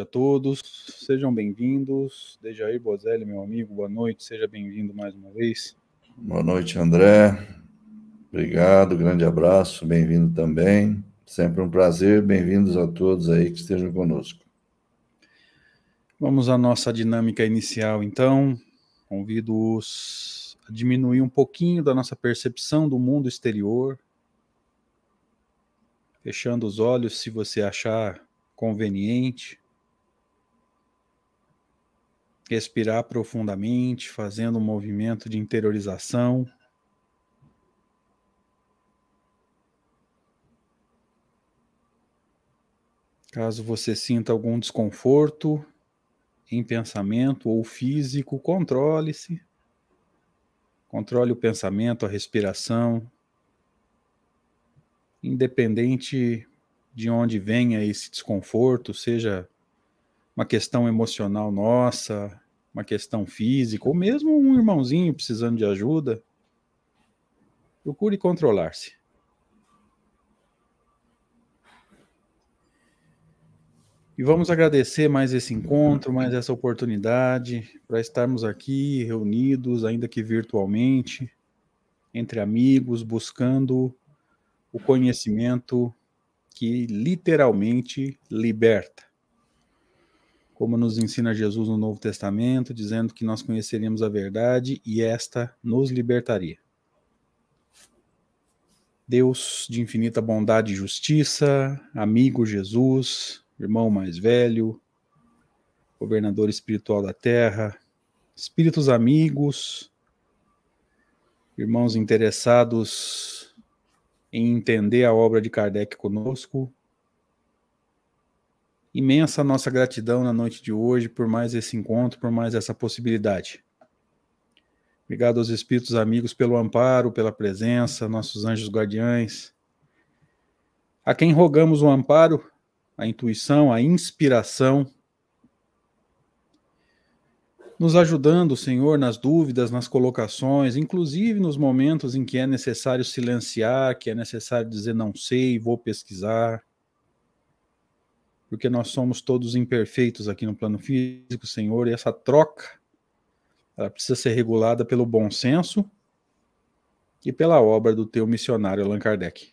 Noite a todos, sejam bem-vindos. Dejair Bozelli, meu amigo, boa noite, seja bem-vindo mais uma vez. Boa noite, André. Obrigado, grande abraço, bem-vindo também. Sempre um prazer, bem-vindos a todos aí que estejam conosco. Vamos à nossa dinâmica inicial, então. Convido-os a diminuir um pouquinho da nossa percepção do mundo exterior, fechando os olhos se você achar conveniente. Respirar profundamente, fazendo um movimento de interiorização. Caso você sinta algum desconforto em pensamento ou físico, controle-se. Controle o pensamento, a respiração. Independente de onde venha esse desconforto, seja uma questão emocional nossa, uma questão física, ou mesmo um irmãozinho precisando de ajuda, procure controlar-se. E vamos agradecer mais esse encontro, mais essa oportunidade para estarmos aqui reunidos, ainda que virtualmente, entre amigos, buscando o conhecimento que literalmente liberta. Como nos ensina Jesus no Novo Testamento, dizendo que nós conheceríamos a verdade e esta nos libertaria. Deus de infinita bondade e justiça, amigo Jesus, irmão mais velho, governador espiritual da terra, espíritos amigos, irmãos interessados em entender a obra de Kardec conosco. Imensa nossa gratidão na noite de hoje por mais esse encontro, por mais essa possibilidade. Obrigado aos espíritos amigos pelo amparo, pela presença, nossos anjos guardiães. A quem rogamos o amparo, a intuição, a inspiração nos ajudando, Senhor, nas dúvidas, nas colocações, inclusive nos momentos em que é necessário silenciar, que é necessário dizer não sei, vou pesquisar. Porque nós somos todos imperfeitos aqui no plano físico, Senhor, e essa troca ela precisa ser regulada pelo bom senso e pela obra do teu missionário Allan Kardec.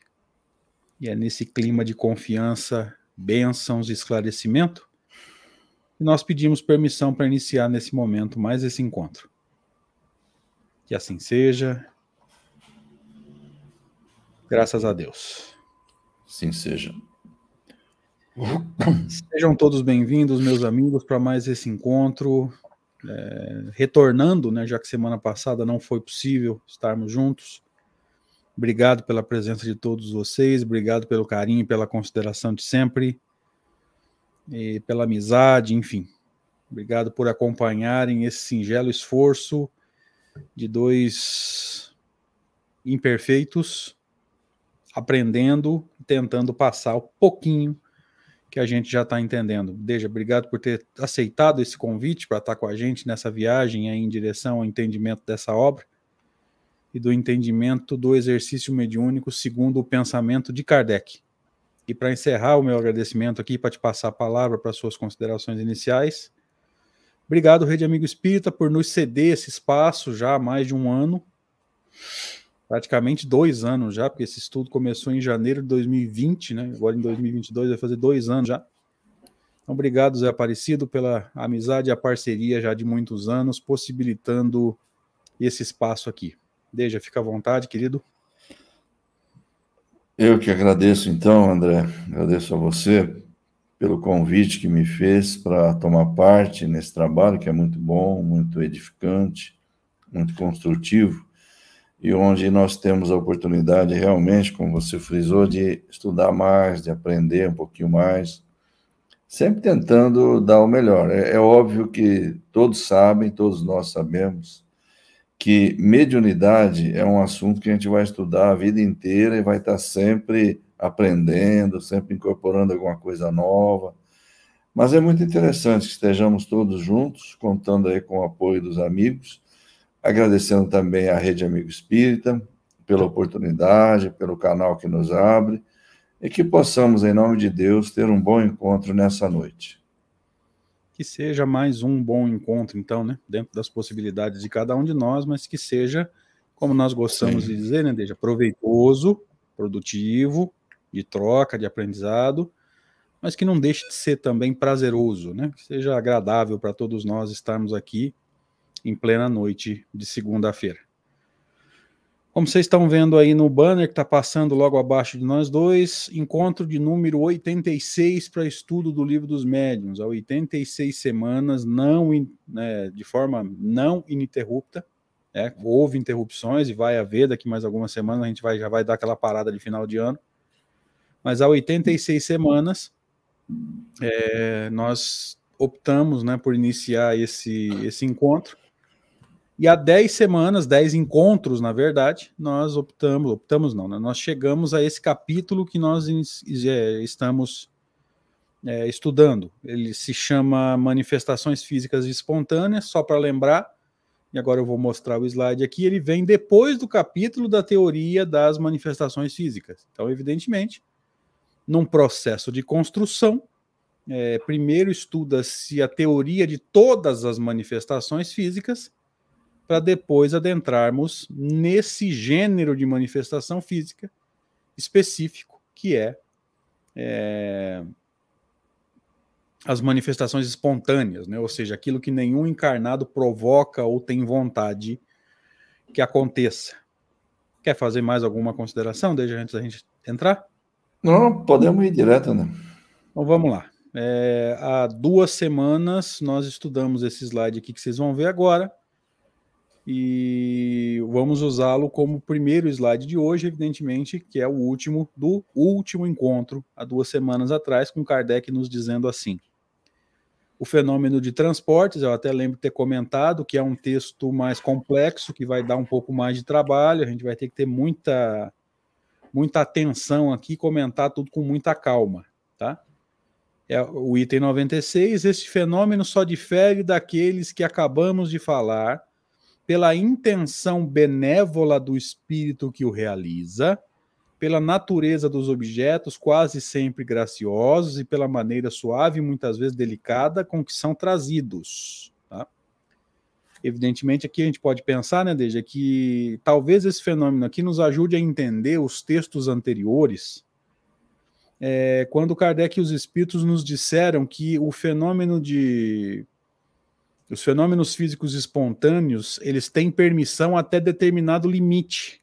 E é nesse clima de confiança, bênçãos e esclarecimento e nós pedimos permissão para iniciar nesse momento mais esse encontro. Que assim seja. Graças a Deus. Sim seja. Sejam todos bem-vindos, meus amigos, para mais esse encontro. É, retornando, né, já que semana passada não foi possível estarmos juntos. Obrigado pela presença de todos vocês, obrigado pelo carinho pela consideração de sempre e pela amizade, enfim. Obrigado por acompanharem esse singelo esforço de dois imperfeitos aprendendo, tentando passar o pouquinho que a gente já está entendendo. Deja, obrigado por ter aceitado esse convite para estar com a gente nessa viagem em direção ao entendimento dessa obra e do entendimento do exercício mediúnico segundo o pensamento de Kardec. E para encerrar o meu agradecimento aqui, para te passar a palavra para suas considerações iniciais. Obrigado, Rede Amigo Espírita, por nos ceder esse espaço já há mais de um ano, praticamente dois anos já, porque esse estudo começou em janeiro de 2020, né? Agora em 2022 vai fazer dois anos já. Então, obrigado, Zé Aparecido, pela amizade e a parceria já de muitos anos, possibilitando esse espaço aqui. Deja, fica à vontade, querido. Eu que agradeço, então, André, agradeço a você pelo convite que me fez para tomar parte nesse trabalho, que é muito bom, muito edificante, muito construtivo, e onde nós temos a oportunidade realmente, como você frisou, de estudar mais, de aprender um pouquinho mais, sempre tentando dar o melhor. É, é óbvio que todos sabem, todos nós sabemos, que mediunidade é um assunto que a gente vai estudar a vida inteira e vai estar sempre aprendendo, sempre incorporando alguma coisa nova. Mas é muito interessante que estejamos todos juntos, contando aí com o apoio dos amigos, agradecendo também à Rede Amigo Espírita pela oportunidade, pelo canal que nos abre, e que possamos, em nome de Deus, ter um bom encontro nessa noite. que seja mais um bom encontro, então, né? Dentro das possibilidades de cada um de nós, mas que seja, como nós gostamos Sim. de dizer, né, Deja, proveitoso, produtivo, de troca, de aprendizado, mas que não deixe de ser também prazeroso, né? Que seja agradável para todos nós estarmos aqui em plena noite de segunda-feira. Como vocês estão vendo aí no banner que está passando logo abaixo de nós dois, encontro de número 86 para estudo do livro dos médiuns, há 86 semanas, não né, de forma não ininterrupta. Né, houve interrupções e vai haver daqui mais algumas semanas, a gente vai, já vai dar aquela parada de final de ano. Mas há 86 semanas, é, nós optamos né, por iniciar esse, esse encontro e há 10 semanas, 10 encontros, na verdade, nós optamos, optamos não, né? nós chegamos a esse capítulo que nós é, estamos é, estudando. Ele se chama Manifestações Físicas Espontâneas, só para lembrar, e agora eu vou mostrar o slide aqui, ele vem depois do capítulo da teoria das manifestações físicas. Então, evidentemente, num processo de construção, é, primeiro estuda-se a teoria de todas as manifestações físicas, para depois adentrarmos nesse gênero de manifestação física específico, que é, é as manifestações espontâneas, né? ou seja, aquilo que nenhum encarnado provoca ou tem vontade que aconteça. Quer fazer mais alguma consideração desde antes da gente entrar? Não, podemos ir direto, né? Então vamos lá. É, há duas semanas nós estudamos esse slide aqui que vocês vão ver agora e vamos usá-lo como primeiro slide de hoje, evidentemente, que é o último do último encontro, há duas semanas atrás, com Kardec nos dizendo assim. O fenômeno de transportes, eu até lembro de ter comentado que é um texto mais complexo, que vai dar um pouco mais de trabalho, a gente vai ter que ter muita, muita atenção aqui, comentar tudo com muita calma, tá? É o item 96, este fenômeno só difere daqueles que acabamos de falar, pela intenção benévola do espírito que o realiza, pela natureza dos objetos quase sempre graciosos e pela maneira suave e muitas vezes delicada com que são trazidos. Tá? Evidentemente, aqui a gente pode pensar, né, Deja, que talvez esse fenômeno aqui nos ajude a entender os textos anteriores, é, quando Kardec e os espíritos nos disseram que o fenômeno de os fenômenos físicos espontâneos, eles têm permissão até determinado limite.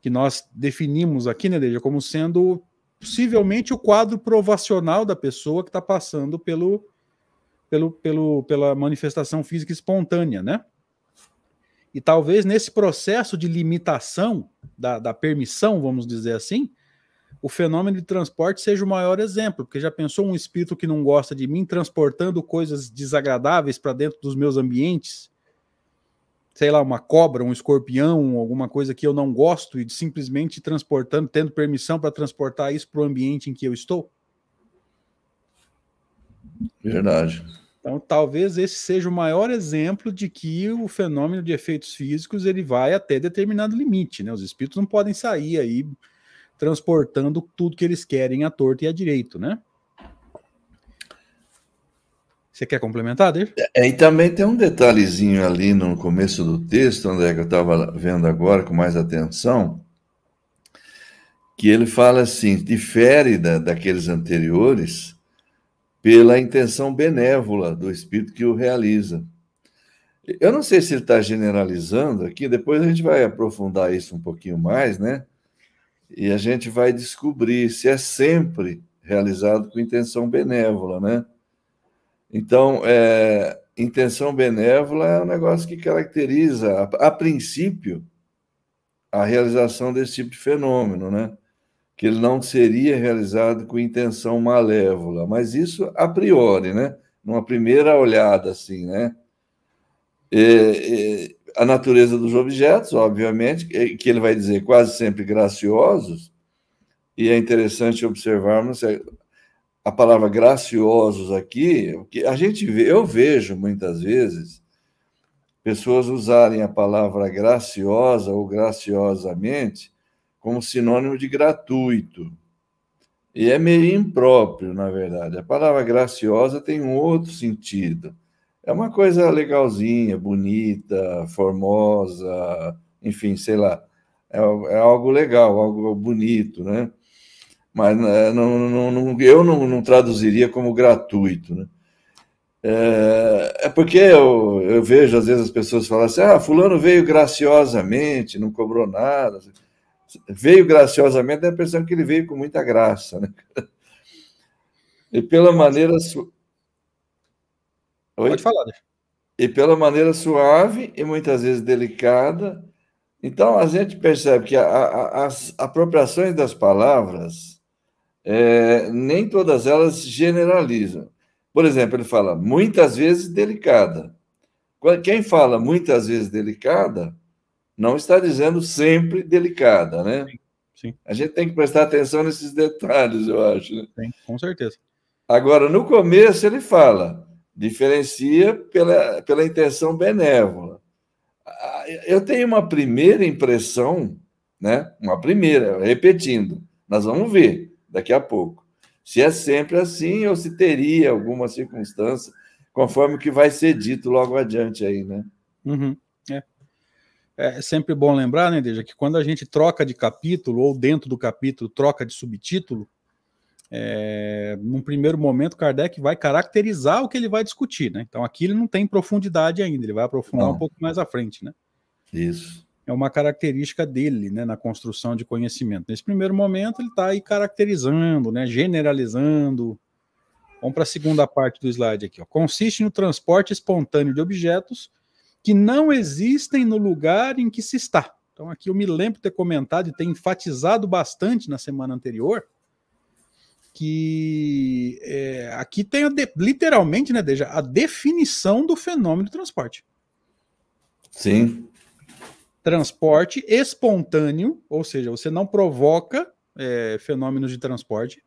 Que nós definimos aqui, né, Deja, como sendo possivelmente o quadro provacional da pessoa que está passando pelo, pelo, pelo, pela manifestação física espontânea, né? E talvez nesse processo de limitação da, da permissão, vamos dizer assim, o fenômeno de transporte seja o maior exemplo, porque já pensou um espírito que não gosta de mim transportando coisas desagradáveis para dentro dos meus ambientes? Sei lá, uma cobra, um escorpião, alguma coisa que eu não gosto e simplesmente transportando, tendo permissão para transportar isso para o ambiente em que eu estou? Verdade. Então, talvez esse seja o maior exemplo de que o fenômeno de efeitos físicos ele vai até determinado limite, né? Os espíritos não podem sair aí transportando tudo que eles querem à torta e à direito, né? Você quer complementar, Dave? É, e também tem um detalhezinho ali no começo do texto, André, que eu estava vendo agora com mais atenção, que ele fala assim, difere da, daqueles anteriores pela intenção benévola do espírito que o realiza. Eu não sei se ele está generalizando aqui, depois a gente vai aprofundar isso um pouquinho mais, né? E a gente vai descobrir se é sempre realizado com intenção benévola, né? Então, é, intenção benévola é um negócio que caracteriza, a, a, princípio, a realização desse tipo de fenômeno, né? Que ele não seria realizado com intenção malévola, mas isso a priori, né? Numa primeira olhada, assim, né? E, a natureza dos objetos, obviamente, que ele vai dizer quase sempre graciosos, e é interessante observarmos a palavra graciosos aqui, que a gente vê, eu vejo muitas vezes pessoas usarem a palavra graciosa ou graciosamente como sinônimo de gratuito. E é meio impróprio, na verdade. A palavra graciosa tem um outro sentido. É uma coisa legalzinha, bonita, formosa, enfim, sei lá. É, é algo legal, algo bonito, né? Mas né, não, não, não, eu não, traduziria como gratuito, né? É, é porque eu, eu, vejo às vezes as pessoas falam assim: ah, Fulano veio graciosamente, não cobrou nada. Veio graciosamente, dá a impressão que ele veio com muita graça, né? E pela maneira. Su... Pode falar, deixa. E pela maneira suave e muitas vezes delicada. Então a gente percebe que a, a, as apropriações das palavras, é, nem todas elas generalizam. Por exemplo, ele fala muitas vezes delicada. Quem fala muitas vezes delicada, não está dizendo sempre delicada, né? Sim, sim. A gente tem que prestar atenção nesses detalhes, eu acho. Né? Sim, com certeza. Agora, no começo, ele fala, diferencia pela, pela intenção benévola. Ah, eu tenho uma primeira impressão, né? Uma primeira, repetindo. Nós vamos ver daqui a pouco se é sempre assim ou se teria alguma circunstância, conforme o que vai ser dito logo adiante aí, né? Uhum, é. é. sempre bom lembrar, né, Deja, que quando a gente troca de capítulo, ou dentro do capítulo troca de subtítulo, é, num primeiro momento, Kardec vai caracterizar o que ele vai discutir, né? Então aqui ele não tem profundidade ainda, ele vai aprofundar não. um pouco mais à frente, né? Isso é uma característica dele, né, na construção de conhecimento. Nesse primeiro momento, ele está aí caracterizando, né, generalizando. Vamos para a segunda parte do slide aqui. Ó. Consiste no transporte espontâneo de objetos que não existem no lugar em que se está. Então, aqui eu me lembro de ter comentado e ter enfatizado bastante na semana anterior que é, aqui tem a de, literalmente, né, Deja, a definição do fenômeno do transporte. Sim transporte espontâneo, ou seja, você não provoca é, fenômenos de transporte.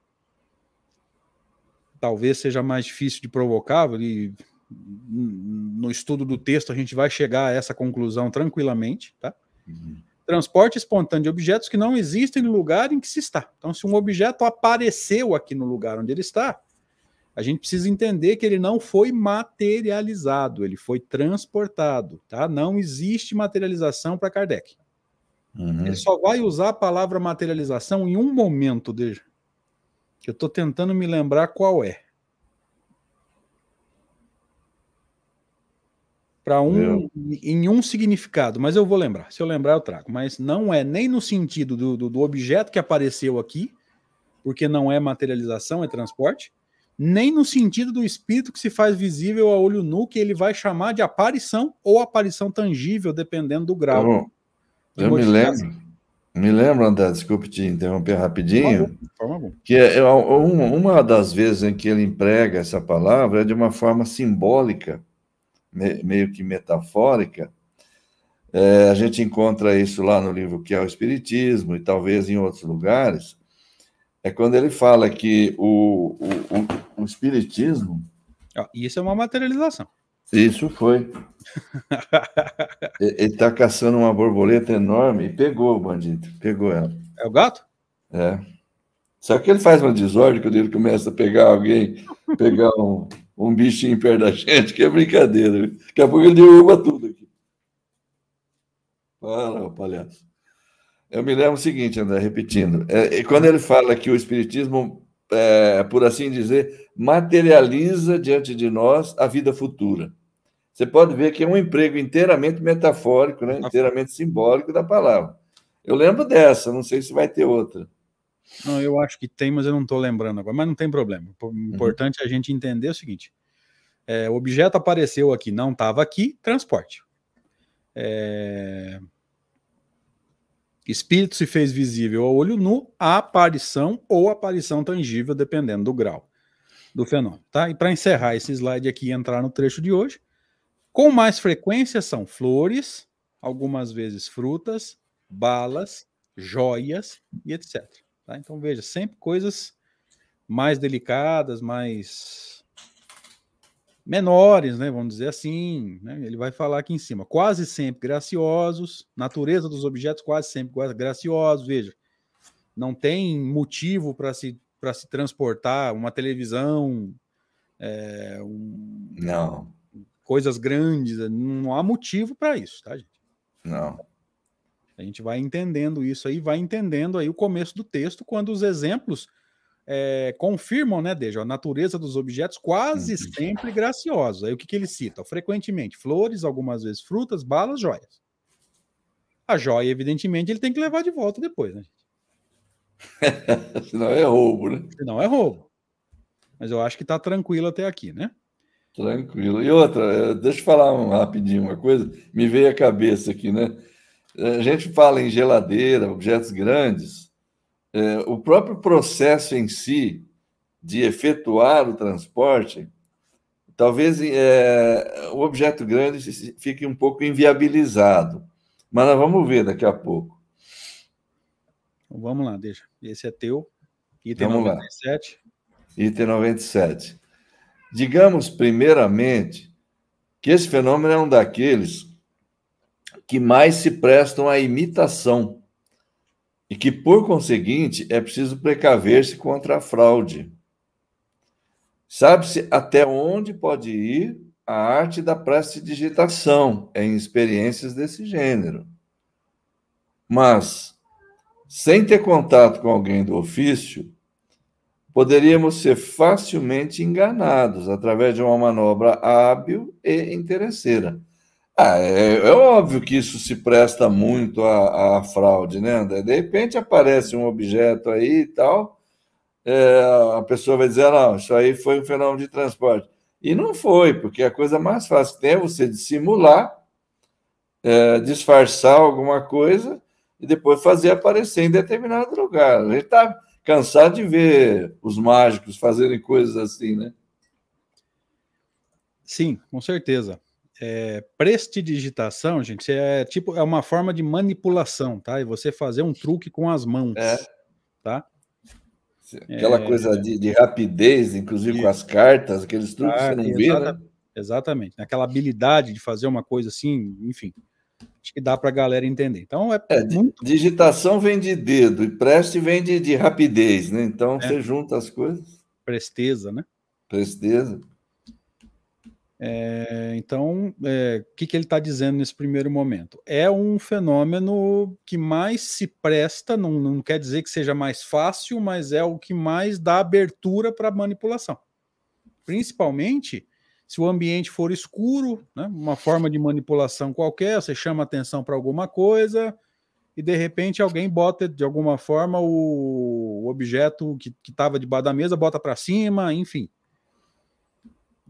Talvez seja mais difícil de provocar, e no estudo do texto a gente vai chegar a essa conclusão tranquilamente, tá? Uhum. Transporte espontâneo de objetos que não existem no lugar em que se está. Então, se um objeto apareceu aqui no lugar onde ele está, a gente precisa entender que ele não foi materializado, ele foi transportado, tá? Não existe materialização para Kardec. Uhum. Ele só vai usar a palavra materialização em um momento, desde que eu estou tentando me lembrar qual é. Para um, em um significado, mas eu vou lembrar. Se eu lembrar, eu trago. Mas não é nem no sentido do, do, do objeto que apareceu aqui, porque não é materialização, é transporte nem no sentido do espírito que se faz visível a olho nu, que ele vai chamar de aparição ou aparição tangível, dependendo do grau. eu me lembro, me lembro, André, desculpe te interromper rapidinho, que é, é uma das vezes em que ele emprega essa palavra é de uma forma simbólica, meio que metafórica. É, a gente encontra isso lá no livro que é o Espiritismo e talvez em outros lugares, é quando ele fala que o, o, o, o Espiritismo. Isso é uma materialização. Isso foi. ele está caçando uma borboleta enorme e pegou o bandido, pegou ela. É o gato? É. Só que ele faz uma desordem quando ele começa a pegar alguém, pegar um, um bichinho perto da gente, que é brincadeira. Daqui a pouco ele derruba tudo aqui. Fala, palhaço. Eu me lembro o seguinte, André, repetindo. É, quando ele fala que o Espiritismo, é, por assim dizer, materializa diante de nós a vida futura. Você pode ver que é um emprego inteiramente metafórico, né? inteiramente simbólico da palavra. Eu lembro dessa, não sei se vai ter outra. Não, eu acho que tem, mas eu não estou lembrando agora. Mas não tem problema. O uhum. importante uhum. é a gente entender o seguinte: é, o objeto apareceu aqui, não estava aqui, transporte. É, Espírito se fez visível ao olho nu, a aparição ou aparição tangível, dependendo do grau do fenômeno. Tá? E para encerrar esse slide aqui e entrar no trecho de hoje, com mais frequência são flores, algumas vezes frutas, balas, joias e etc. Tá? Então veja, sempre coisas mais delicadas, mais menores, né, vamos dizer assim, né, ele vai falar aqui em cima, quase sempre graciosos, natureza dos objetos quase sempre graciosos, veja, não tem motivo para se para se transportar uma televisão, é, um, não, coisas grandes, não há motivo para isso, tá, gente? Não. A gente vai entendendo isso aí, vai entendendo aí o começo do texto, quando os exemplos é, confirmam, né, Deja, a natureza dos objetos quase uhum. sempre graciosos. Aí o que, que ele cita? Frequentemente, flores, algumas vezes frutas, balas, joias. A joia, evidentemente, ele tem que levar de volta depois, né, gente? Senão é roubo, né? Senão é roubo. Mas eu acho que está tranquilo até aqui, né? Tranquilo. E outra, eh, deixa eu falar um, rapidinho uma coisa, me veio à cabeça aqui, né? A gente fala em geladeira, objetos grandes, é, o próprio processo em si de efetuar o transporte, talvez é, o objeto grande fique um pouco inviabilizado. Mas nós vamos ver daqui a pouco. Vamos lá, deixa. Esse é teu. Item vamos 97. Lá. Item 97. Digamos, primeiramente, que esse fenômeno é um daqueles que mais se prestam à imitação e que, por conseguinte, é preciso precaver-se contra a fraude. Sabe-se até onde pode ir a arte da prestidigitação em experiências desse gênero. Mas, sem ter contato com alguém do ofício, poderíamos ser facilmente enganados através de uma manobra hábil e interesseira. Ah, é, é, óbvio que isso se presta muito à, fraude, né, André? De repente aparece um objeto aí e tal, é, a pessoa vai dizer, não, isso aí foi um fenômeno de transporte. E não foi, porque a coisa mais fácil que tem é você dissimular, é, disfarçar alguma coisa e depois fazer aparecer em determinado lugar. A gente está cansado de ver os mágicos fazerem coisas assim, né? Sim, com certeza é, prestidigitação, gente, é tipo é uma forma de manipulação, tá? E você fazer um truque com as mãos, é. tá? Aquela é, coisa de, de, rapidez, inclusive com as cartas, aqueles truques ah, que você não vê, né? Exatamente, aquela habilidade de fazer uma coisa assim, enfim, acho que dá para a galera entender. Então é, é muito... digitação vem de dedo e preste vem de, de rapidez, né? Então é. você junta as coisas. Presteza, né? Presteza. É, então, é, o que, que ele está dizendo nesse primeiro momento? É um fenômeno que mais se presta, não, não quer dizer que seja mais fácil, mas é o que mais dá abertura para manipulação. Principalmente se o ambiente for escuro, né, uma forma de manipulação qualquer, você chama atenção para alguma coisa e de repente alguém bota de alguma forma o, o objeto que estava debaixo da mesa, bota para cima, enfim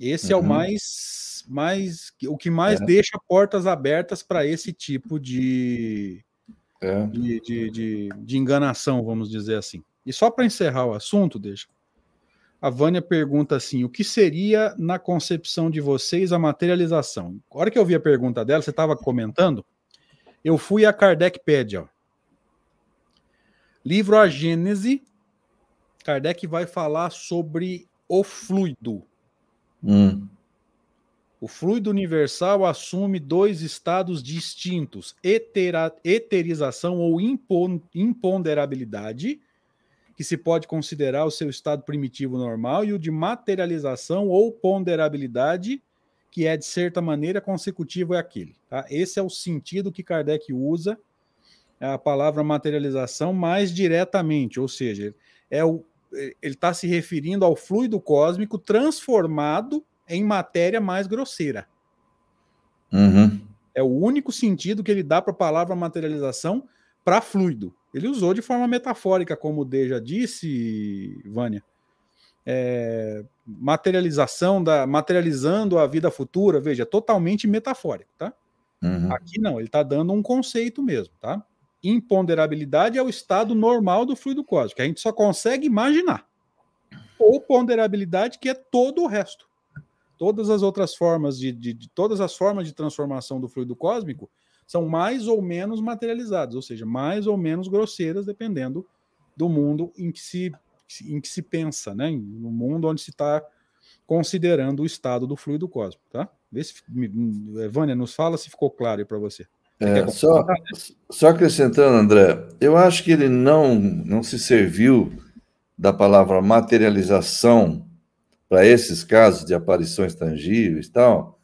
esse uhum. é o uhum. mais, mais o que mais é. deixa portas abertas para esse tipo de, é. de, de, de, de, enganação, vamos dizer assim. E só para encerrar o assunto, deixa. A Vânia pergunta assim: o que seria na concepção de vocês a materialização? A hora que eu vi a pergunta dela, você estava comentando, eu fui a Kardecpédia. Livro A Gênese, Kardec vai falar sobre o fluido. Hum. O fluido universal assume dois estados distintos: etera, eterização ou imponderabilidade, que se pode considerar o seu estado primitivo normal, e o de materialização ou ponderabilidade, que é de certa maneira consecutivo é aquele. Tá? Esse é o sentido que Kardec usa a palavra materialização mais diretamente, ou seja, é o, ele está se referindo ao fluido cósmico transformado em matéria mais grosseira. Uhum. É o único sentido que ele dá para a palavra materialização para fluido. Ele usou de forma metafórica, como o D já disse, Vânia. É, materialização da materializando a vida futura, veja, totalmente metafórico, tá? Uhum. Aqui não, ele está dando um conceito mesmo, tá? Imponderabilidade é o estado normal do fluido cósmico, a gente só consegue imaginar. Ou ponderabilidade, que é todo o resto. Todas as outras formas de, de, de, todas as formas de transformação do fluido cósmico são mais ou menos materializadas, ou seja, mais ou menos grosseiras, dependendo do mundo em que se, em que se pensa, né? No mundo onde se está considerando o estado do fluido cósmico, tá? Vê se, Vânia, nos fala se ficou claro aí para você. É, só, só acrescentando, André, eu acho que ele não, não se serviu da palavra materialização para esses casos de aparições tangíveis e tal,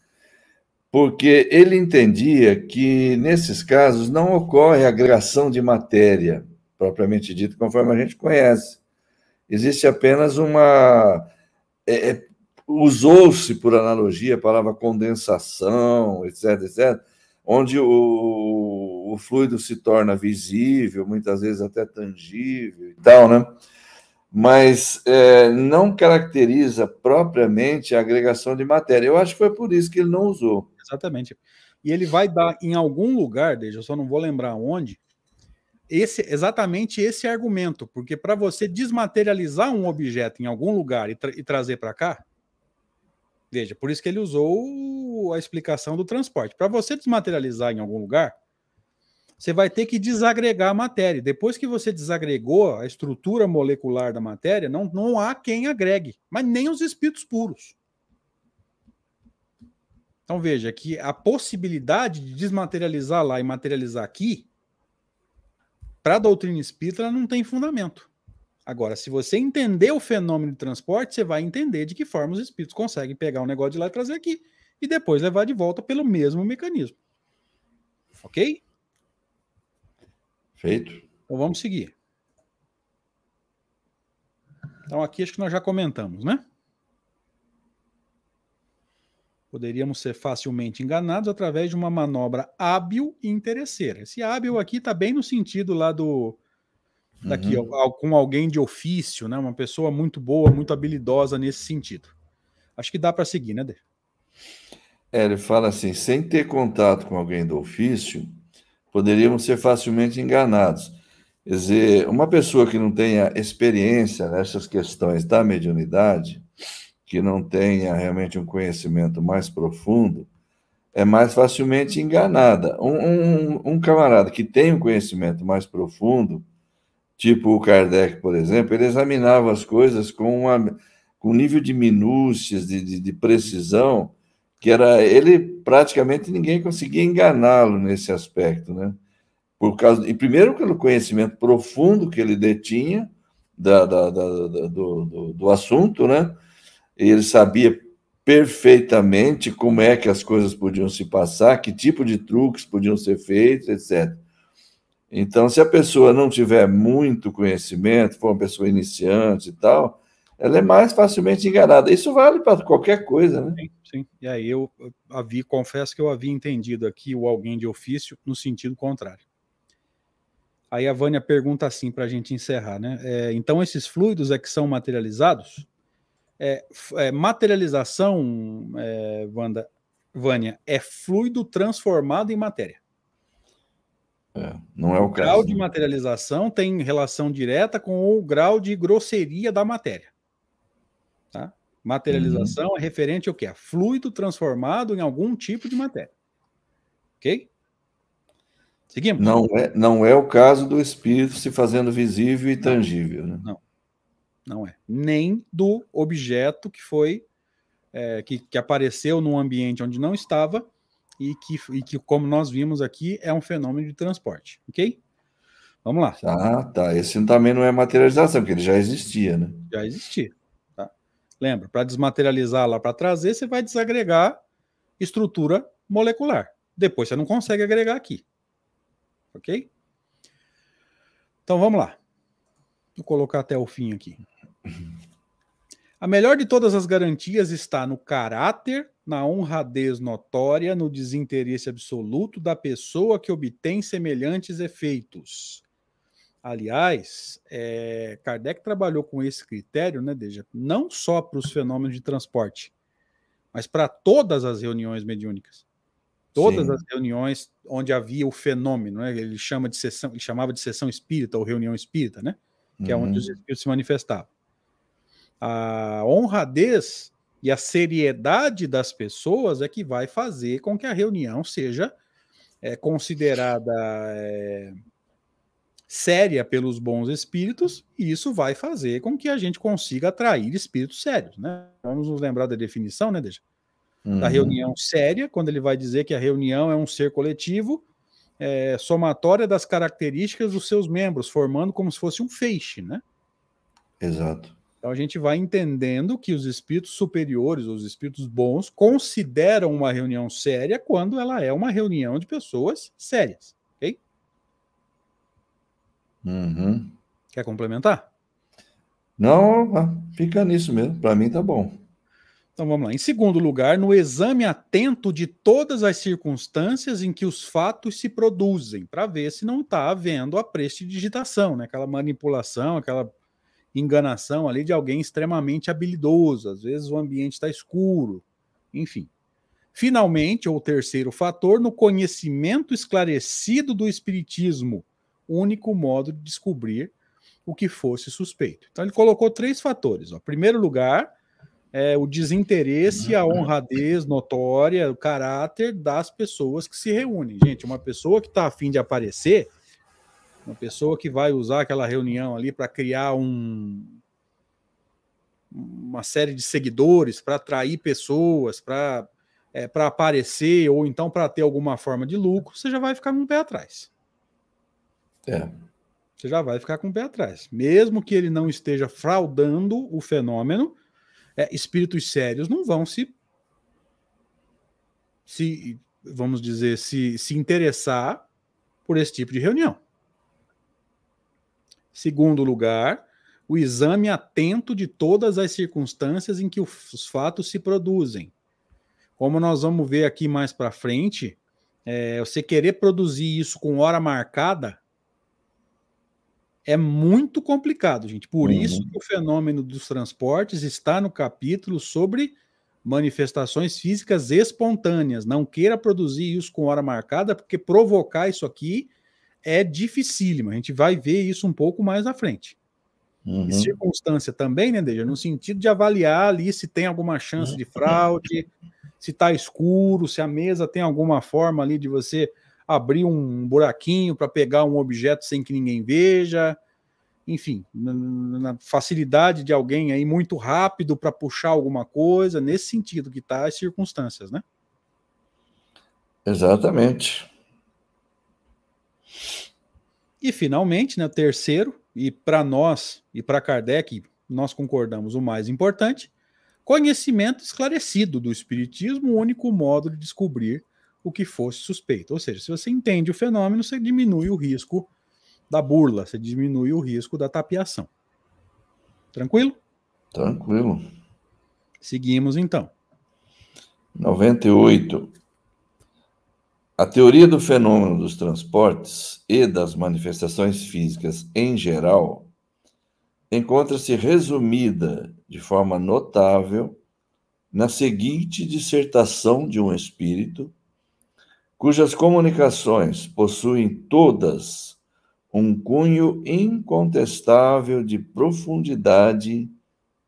porque ele entendia que nesses casos não ocorre agregação de matéria, propriamente dita, conforme a gente conhece. Existe apenas uma. É, é, Usou-se, por analogia, a palavra condensação, etc., etc., onde o, o fluido se torna visível, muitas vezes até tangível e tal, né? Mas é, não caracteriza propriamente a agregação de matéria. Eu acho que foi por isso que ele não usou. Exatamente. E ele vai dar em algum lugar, deixa eu só não vou lembrar onde, esse exatamente esse argumento, porque para você desmaterializar um objeto em algum lugar e, tra e trazer para cá, veja, por isso que ele usou a explicação do transporte. Para você desmaterializar em algum lugar, você vai ter que desagregar a matéria. Depois que você desagregou a estrutura molecular da matéria, não, não há quem agregue, mas nem os espíritos puros. Então veja que a possibilidade de desmaterializar lá e materializar aqui para a doutrina espírita não tem fundamento. Agora, se você entender o fenômeno de transporte, você vai entender de que forma os espíritos conseguem pegar um negócio de lá e trazer aqui e depois levar de volta pelo mesmo mecanismo. Ok? Feito. Então vamos seguir. Então aqui acho que nós já comentamos, né? Poderíamos ser facilmente enganados através de uma manobra hábil e interesseira. Esse hábil aqui está bem no sentido lá do. Daqui, uhum. com alguém de ofício, né? Uma pessoa muito boa, muito habilidosa nesse sentido. Acho que dá para seguir, né, Dê? É, ele fala assim: sem ter contato com alguém do ofício, poderíamos ser facilmente enganados. Quer dizer, uma pessoa que não tenha experiência nessas questões da mediunidade, que não tenha realmente um conhecimento mais profundo, é mais facilmente enganada. Um, um, um camarada que tem um conhecimento mais profundo, tipo o Kardec, por exemplo, ele examinava as coisas com, com um nível de minúcias, de, de, de precisão, que era ele praticamente ninguém conseguia enganá-lo nesse aspecto, né? Por causa, e primeiro pelo conhecimento profundo que ele detinha da, da, da, da do, do, do assunto, né? ele sabia perfeitamente como é que as coisas podiam se passar, que tipo de truques podiam ser feitos, etc. Então, se a pessoa não tiver muito conhecimento, for uma pessoa iniciante e tal, ela é mais facilmente enganada. Isso vale para qualquer coisa, né? Sim, sim. E aí eu havia, confesso que eu havia entendido aqui o alguém de ofício no sentido contrário. Aí a Vânia pergunta assim para a gente encerrar, né? É, então esses fluidos é que são materializados? É, é, materialização, é, Wanda, Vânia, é fluido transformado em matéria. É, não é o, o caso. grau de materialização tem relação direta com o grau de grosseria da matéria. Tá? Materialização uhum. é referente ao que? A fluido transformado em algum tipo de matéria. Ok? Seguimos? Não é, não é o caso do espírito se fazendo visível e tangível. Né? Não. Não é. Nem do objeto que foi é, que, que, apareceu num ambiente onde não estava e que, e que, como nós vimos aqui, é um fenômeno de transporte. Ok? Vamos lá. Ah, tá. Esse também não é materialização, porque ele já existia, né? Já existia. Tá? Lembra, para desmaterializar lá para trazer, você vai desagregar estrutura molecular. Depois você não consegue agregar aqui. Ok? Então vamos lá. Vou colocar até o fim aqui. A melhor de todas as garantias está no caráter, na honradez notória, no desinteresse absoluto da pessoa que obtém semelhantes efeitos. Aliás, é, Kardec trabalhou com esse critério, né, Deja? Não só para os fenômenos de transporte, mas para todas as reuniões mediúnicas. Todas Sim. as reuniões onde havia o fenômeno, né? Ele chama de sessão, ele chamava de sessão espírita ou reunião espírita, né? Que uhum. é onde os uhum. espíritos se manifestavam a honradez e a seriedade das pessoas é que vai fazer com que a reunião seja é, considerada é, séria pelos bons espíritos, e isso vai fazer com que a gente consiga atrair espíritos sérios. Né? Vamos nos lembrar da definição, né, Deixa? Uhum. Da reunião séria, quando ele vai dizer que a reunião é um ser coletivo, é, somatória das características dos seus membros, formando como se fosse um feixe, né? Exato. Então a gente vai entendendo que os espíritos superiores, os espíritos bons, consideram uma reunião séria quando ela é uma reunião de pessoas sérias. Ok? Uhum. Quer complementar? Não, fica nisso mesmo. Para mim tá bom. Então vamos lá. Em segundo lugar, no exame atento de todas as circunstâncias em que os fatos se produzem, para ver se não está havendo a prestidigitação, né? aquela manipulação, aquela enganação ali de alguém extremamente habilidoso. Às vezes o ambiente está escuro, enfim. Finalmente, ou terceiro fator, no conhecimento esclarecido do Espiritismo, único modo de descobrir o que fosse suspeito. Então ele colocou três fatores. Ó. Primeiro lugar, é, o desinteresse, a honradez notória, o caráter das pessoas que se reúnem. Gente, uma pessoa que está afim de aparecer, uma pessoa que vai usar aquela reunião ali para criar um, uma série de seguidores, para atrair pessoas, para é, para aparecer ou então para ter alguma forma de lucro, você já vai ficar com o pé atrás. É. Você já vai ficar com o pé atrás. Mesmo que ele não esteja fraudando o fenômeno, é, espíritos sérios não vão se, se vamos dizer, se, se interessar por esse tipo de reunião. Segundo lugar, o exame atento de todas as circunstâncias em que os fatos se produzem. Como nós vamos ver aqui mais para frente, é, você querer produzir isso com hora marcada é muito complicado, gente. Por uhum. isso que o fenômeno dos transportes está no capítulo sobre manifestações físicas espontâneas. Não queira produzir isso com hora marcada, porque provocar isso aqui é dificílimo. A gente vai ver isso um pouco mais à frente. Uhum. E circunstância também, né, Deja? No sentido de avaliar ali se tem alguma chance de fraude, se está escuro, se a mesa tem alguma forma ali de você abrir um buraquinho para pegar um objeto sem que ninguém veja, enfim, na, na facilidade de alguém aí muito rápido para puxar alguma coisa, nesse sentido que está as circunstâncias, né? Exatamente. E finalmente, né, terceiro, e para nós e para Kardec, nós concordamos o mais importante, conhecimento esclarecido do espiritismo, o único modo de descobrir o que fosse suspeito. Ou seja, se você entende o fenômeno, você diminui o risco da burla, você diminui o risco da tapiação. Tranquilo? Tranquilo. Seguimos então. 98. A teoria do fenômeno dos transportes e das manifestações físicas em geral encontra-se resumida de forma notável na seguinte dissertação de um espírito cujas comunicações possuem todas um cunho incontestável de profundidade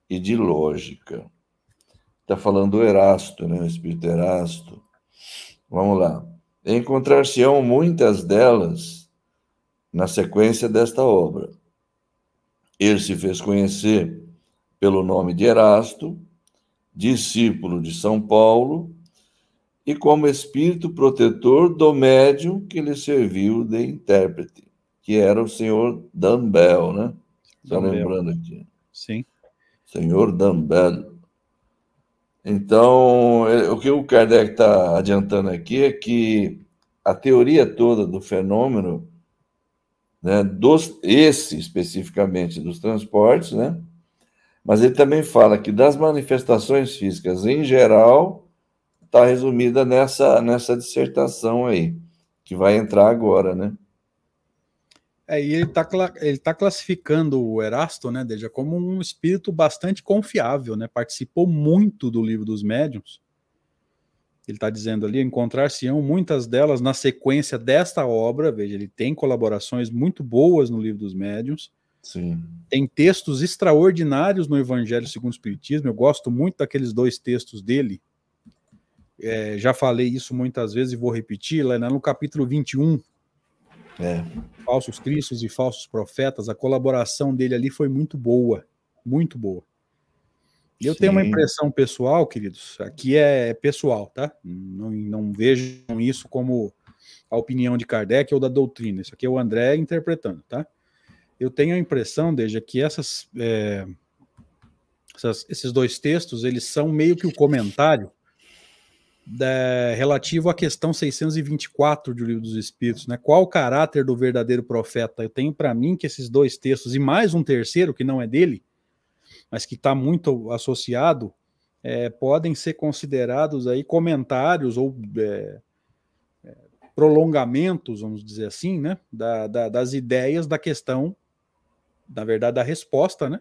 e de lógica. Está falando do Erasto, né? o espírito Erasto. Vamos lá. Encontrar-se-ão muitas delas na sequência desta obra. Ele se fez conhecer pelo nome de Erasto, discípulo de São Paulo, e como espírito protetor do médium que lhe serviu de intérprete, que era o senhor Dambel, né? Estou lembrando aqui. Sim. Senhor Dambel. Então, o que o Kardec está adiantando aqui é que a teoria toda do fenômeno, né, dos, esse especificamente dos transportes, né, mas ele também fala que das manifestações físicas em geral, está resumida nessa, nessa dissertação aí, que vai entrar agora, né? É, e ele está ele tá classificando o Erasto, né, Deja, como um espírito bastante confiável, né? Participou muito do livro dos médiuns. Ele está dizendo ali, encontrar-se-ão muitas delas na sequência desta obra. Veja, ele tem colaborações muito boas no livro dos médiuns. Sim. Tem textos extraordinários no Evangelho segundo o Espiritismo. Eu gosto muito daqueles dois textos dele, é, já falei isso muitas vezes e vou repetir, lá no capítulo 21, é. Falsos Cristos e Falsos Profetas, a colaboração dele ali foi muito boa, muito boa. E eu Sim. tenho uma impressão pessoal, queridos, aqui é pessoal, tá? Não, não vejam isso como a opinião de Kardec ou da doutrina, isso aqui é o André interpretando, tá? eu tenho a impressão, desde que essas, é, essas, esses dois textos eles são meio que o comentário da, relativo à questão 624 do Livro dos Espíritos, né? Qual o caráter do verdadeiro profeta? Eu tenho para mim que esses dois textos e mais um terceiro que não é dele, mas que está muito associado, é, podem ser considerados aí comentários ou é, é, prolongamentos, vamos dizer assim, né? Da, da, das ideias da questão, na verdade, da resposta, né?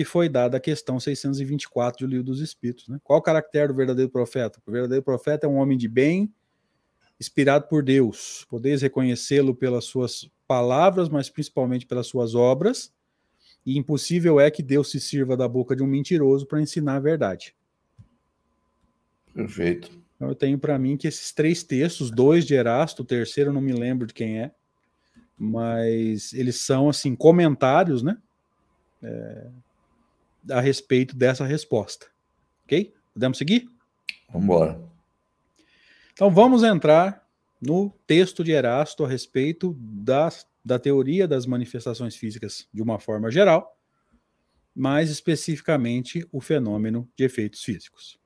Que foi dada a questão 624 do Livro dos Espíritos. Né? Qual o caractere do verdadeiro profeta? O verdadeiro profeta é um homem de bem, inspirado por Deus. Podeis reconhecê-lo pelas suas palavras, mas principalmente pelas suas obras. E impossível é que Deus se sirva da boca de um mentiroso para ensinar a verdade. Perfeito. Então eu tenho para mim que esses três textos, dois de Erasto, o terceiro não me lembro de quem é, mas eles são assim comentários, né? É, a respeito dessa resposta. Ok? Podemos seguir? Vamos embora. Então vamos entrar no texto de Erasto a respeito das, da teoria das manifestações físicas de uma forma geral, mais especificamente o fenômeno de efeitos físicos.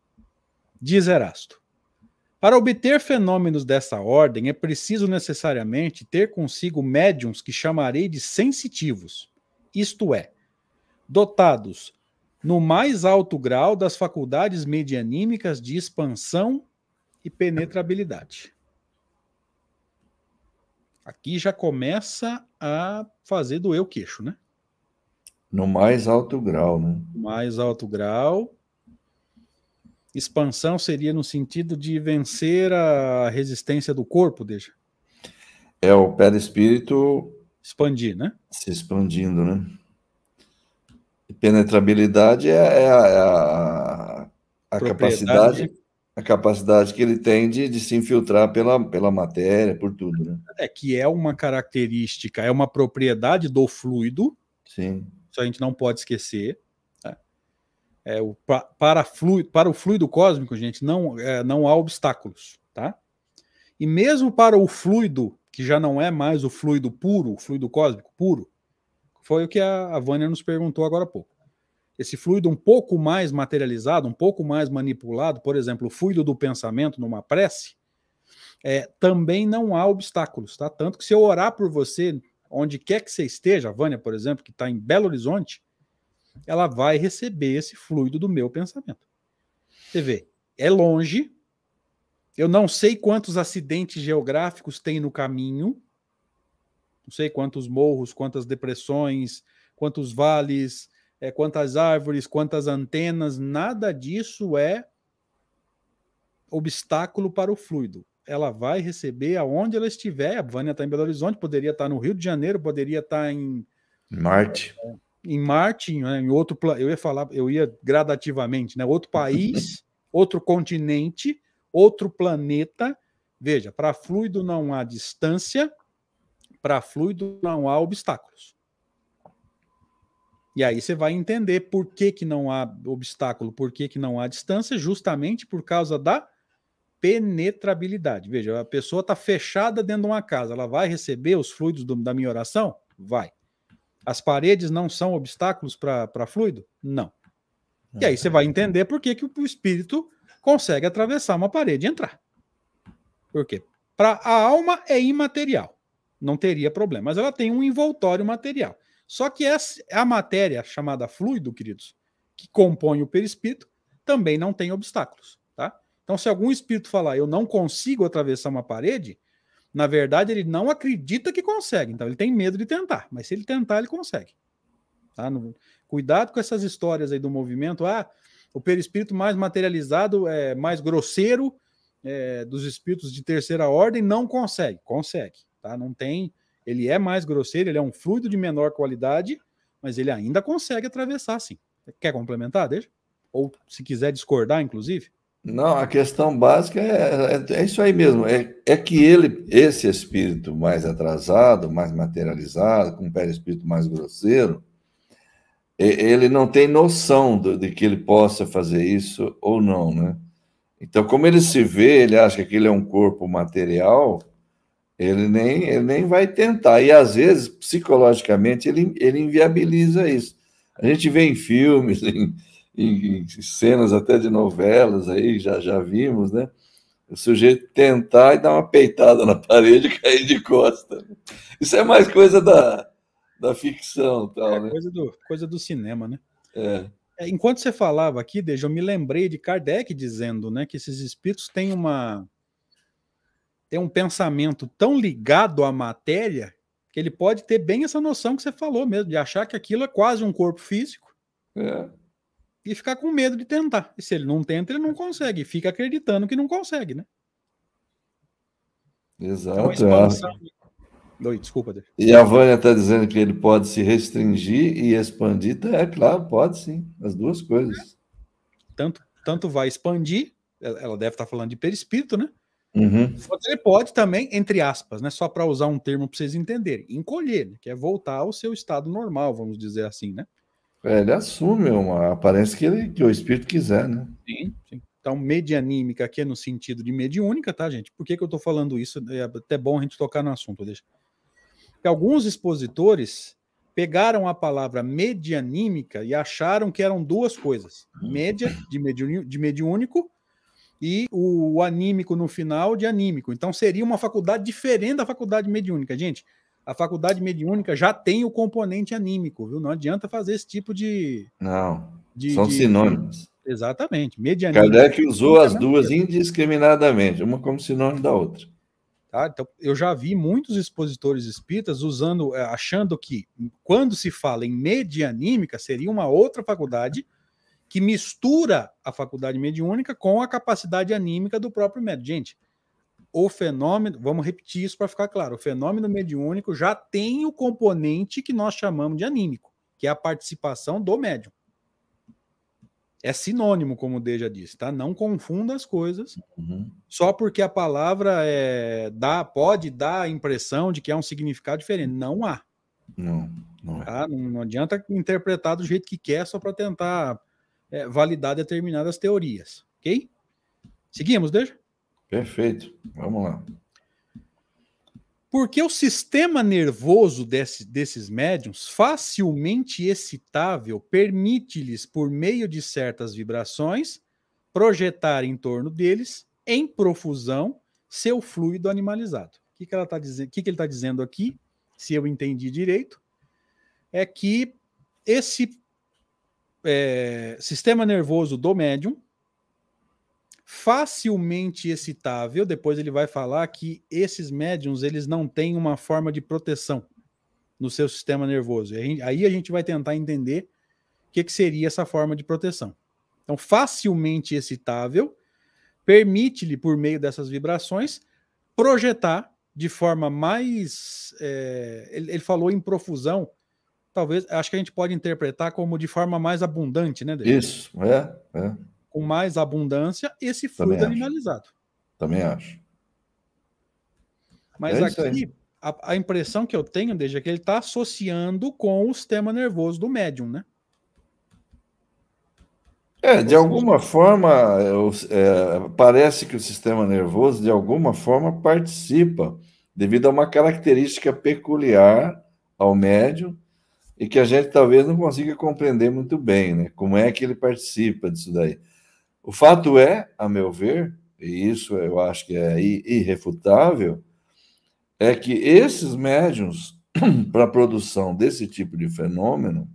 Diz Erasto: Para obter fenômenos dessa ordem é preciso necessariamente ter consigo médiums que chamarei de sensitivos, isto é, dotados no mais alto grau das faculdades medianímicas de expansão e penetrabilidade. Aqui já começa a fazer doer o queixo, né? No mais alto grau, né? Mais alto grau. Expansão seria no sentido de vencer a resistência do corpo, deixa. É o pé do espírito expandir, né? Se expandindo, né? Penetrabilidade é, é a, é a, a capacidade a capacidade que ele tem de, de, se infiltrar pela, pela matéria, por tudo, né? É que é uma característica, é uma propriedade do fluido. Sim. Isso a gente não pode esquecer. Tá? É, o, para, fluido, para o fluido cósmico, gente, não, é, não há obstáculos, tá? E mesmo para o fluido, que já não é mais o fluido puro, o fluido cósmico puro, foi o que a, a Vânia nos perguntou agora há pouco. Esse fluido um pouco mais materializado, um pouco mais manipulado, por exemplo, o fluido do pensamento numa prece, é, também não há obstáculos, tá? Tanto que se eu orar por você, onde quer que você esteja, a Vânia, por exemplo, que está em Belo Horizonte, ela vai receber esse fluido do meu pensamento. Você vê, é longe, eu não sei quantos acidentes geográficos tem no caminho, não sei quantos morros, quantas depressões, quantos vales, é, quantas árvores, quantas antenas, nada disso é obstáculo para o fluido. Ela vai receber aonde ela estiver. A Vânia está em Belo Horizonte, poderia estar no Rio de Janeiro, poderia estar em Marte. É, em Marte, né, em outro eu ia falar, eu ia gradativamente, né? Outro país, outro continente, outro planeta. Veja, para fluido não há distância, para fluido não há obstáculos. E aí você vai entender por que, que não há obstáculo, por que, que não há distância, justamente por causa da penetrabilidade. Veja, a pessoa está fechada dentro de uma casa, ela vai receber os fluidos do, da minha oração? Vai. As paredes não são obstáculos para fluido? Não. E aí você vai entender por que, que o espírito consegue atravessar uma parede e entrar. Por quê? Para a alma é imaterial não teria problema. Mas ela tem um envoltório material. Só que essa, a matéria chamada fluido, queridos, que compõe o perispírito, também não tem obstáculos. Tá? Então, se algum espírito falar eu não consigo atravessar uma parede, na verdade ele não acredita que consegue. Então, ele tem medo de tentar. Mas se ele tentar, ele consegue. Tá? No, cuidado com essas histórias aí do movimento. Ah, o perispírito mais materializado, é mais grosseiro é, dos espíritos de terceira ordem, não consegue. Consegue tá? Não tem, ele é mais grosseiro, ele é um fluido de menor qualidade, mas ele ainda consegue atravessar, sim. Quer complementar, deixa? Ou se quiser discordar, inclusive? Não, a questão básica é, é, é, isso aí mesmo. É, é que ele, esse espírito mais atrasado, mais materializado, com um perispírito mais grosseiro, ele não tem noção de, de que ele possa fazer isso ou não, né? Então, como ele se vê, ele acha que ele é um corpo material, Ele nem, ele nem vai tentar. E às vezes, psicologicamente, ele, ele inviabiliza isso. A gente vê em filmes, em, em, cenas até de novelas aí, já, já vimos, né? O sujeito tentar e dar uma peitada na parede e cair de costa. Isso é mais coisa da, da ficção. Tal, é, né? coisa, do, coisa do cinema, né? É. É, enquanto você falava aqui, Deja, eu me lembrei de Kardec dizendo né, que esses espíritos têm uma tem um pensamento tão ligado à matéria que ele pode ter bem essa noção que você falou mesmo, de achar que aquilo é quase um corpo físico é. e ficar com medo de tentar. E se ele não tenta, ele não consegue, e fica acreditando que não consegue, né? Exato. Então, expansão, Oi, desculpa. E a Vânia está dizendo que ele pode se restringir e expandir. É claro, pode sim, as duas coisas. Tanto, tanto vai expandir, ela deve estar falando de perispírito, né? Uhum. Ele pode também, entre aspas, né, só para usar um termo para vocês entenderem, encolher, né, que é voltar ao seu estado normal, vamos dizer assim, né? É, ele assume uma aparência que, ele, que o espírito quiser, né? Sim, sim. Então, medianímica aqui é no sentido de mediúnica, tá, gente? Por que, que eu estou falando isso? É até bom a gente tocar no assunto, deixa que alguns expositores pegaram a palavra medianímica e acharam que eram duas coisas: média, de, de mediúnico, e o, o anímico no final de anímico. Então seria uma faculdade diferente da faculdade mediúnica. Gente, a faculdade mediúnica já tem o componente anímico, viu? Não adianta fazer esse tipo de. Não. De, são de, sinônimos. Exatamente. Medianímica. Kardec usou as duas indiscriminadamente, uma como sinônimo da outra. Tá? Então, eu já vi muitos expositores espíritas usando, eh, achando que quando se fala em medianímica, seria uma outra faculdade que mistura a faculdade mediúnica com a capacidade anímica do próprio médium. Gente, o fenômeno, vamos repetir isso para ficar claro, o fenômeno mediúnico já tem o componente que nós chamamos de anímico, que é a participação do médium é sinônimo, como o Deja disse, tá? Não confunda as coisas. Uhum. Só porque a palavra é, dá, pode dar a impressão de que é um significado diferente. Não há. Não, não é. Tá? Não, não adianta interpretar do jeito que quer só para tentar é, validar determinadas teorias. Ok? Seguimos, Deja? Perfeito. Vamos lá. Porque o sistema nervoso desse, desses médiums, facilmente excitável, permite-lhes, por meio de certas vibrações, projetar em torno deles, em profusão, seu fluido animalizado. O que, que, ela tá dizendo, que, que ele está dizendo aqui, se eu entendi direito, é que esse é, sistema nervoso do médium facilmente excitável. Depois ele vai falar que esses médiums eles não têm uma forma de proteção no seu sistema nervoso. Aí a gente vai tentar entender o que, que seria essa forma de proteção. Então, facilmente excitável permite-lhe, por meio dessas vibrações, projetar de forma mais. É, ele, ele, falou em profusão, talvez, acho que a gente pode interpretar como de forma mais abundante, né? David? Isso, é, é com mais abundância esse fluido Também animalizado. Também acho. Mas é aqui, a, a, impressão que eu tenho, desde que ele está associando com o sistema nervoso do médium, né? É, de alguma forma, eu, é, parece que o sistema nervoso, de alguma forma, participa, devido a uma característica peculiar ao médium, e que a gente talvez não consiga compreender muito bem, né? Como é que ele participa disso daí. O fato é, a meu ver, e isso eu acho que é irrefutável, é que esses médiums, para a produção desse tipo de fenômeno,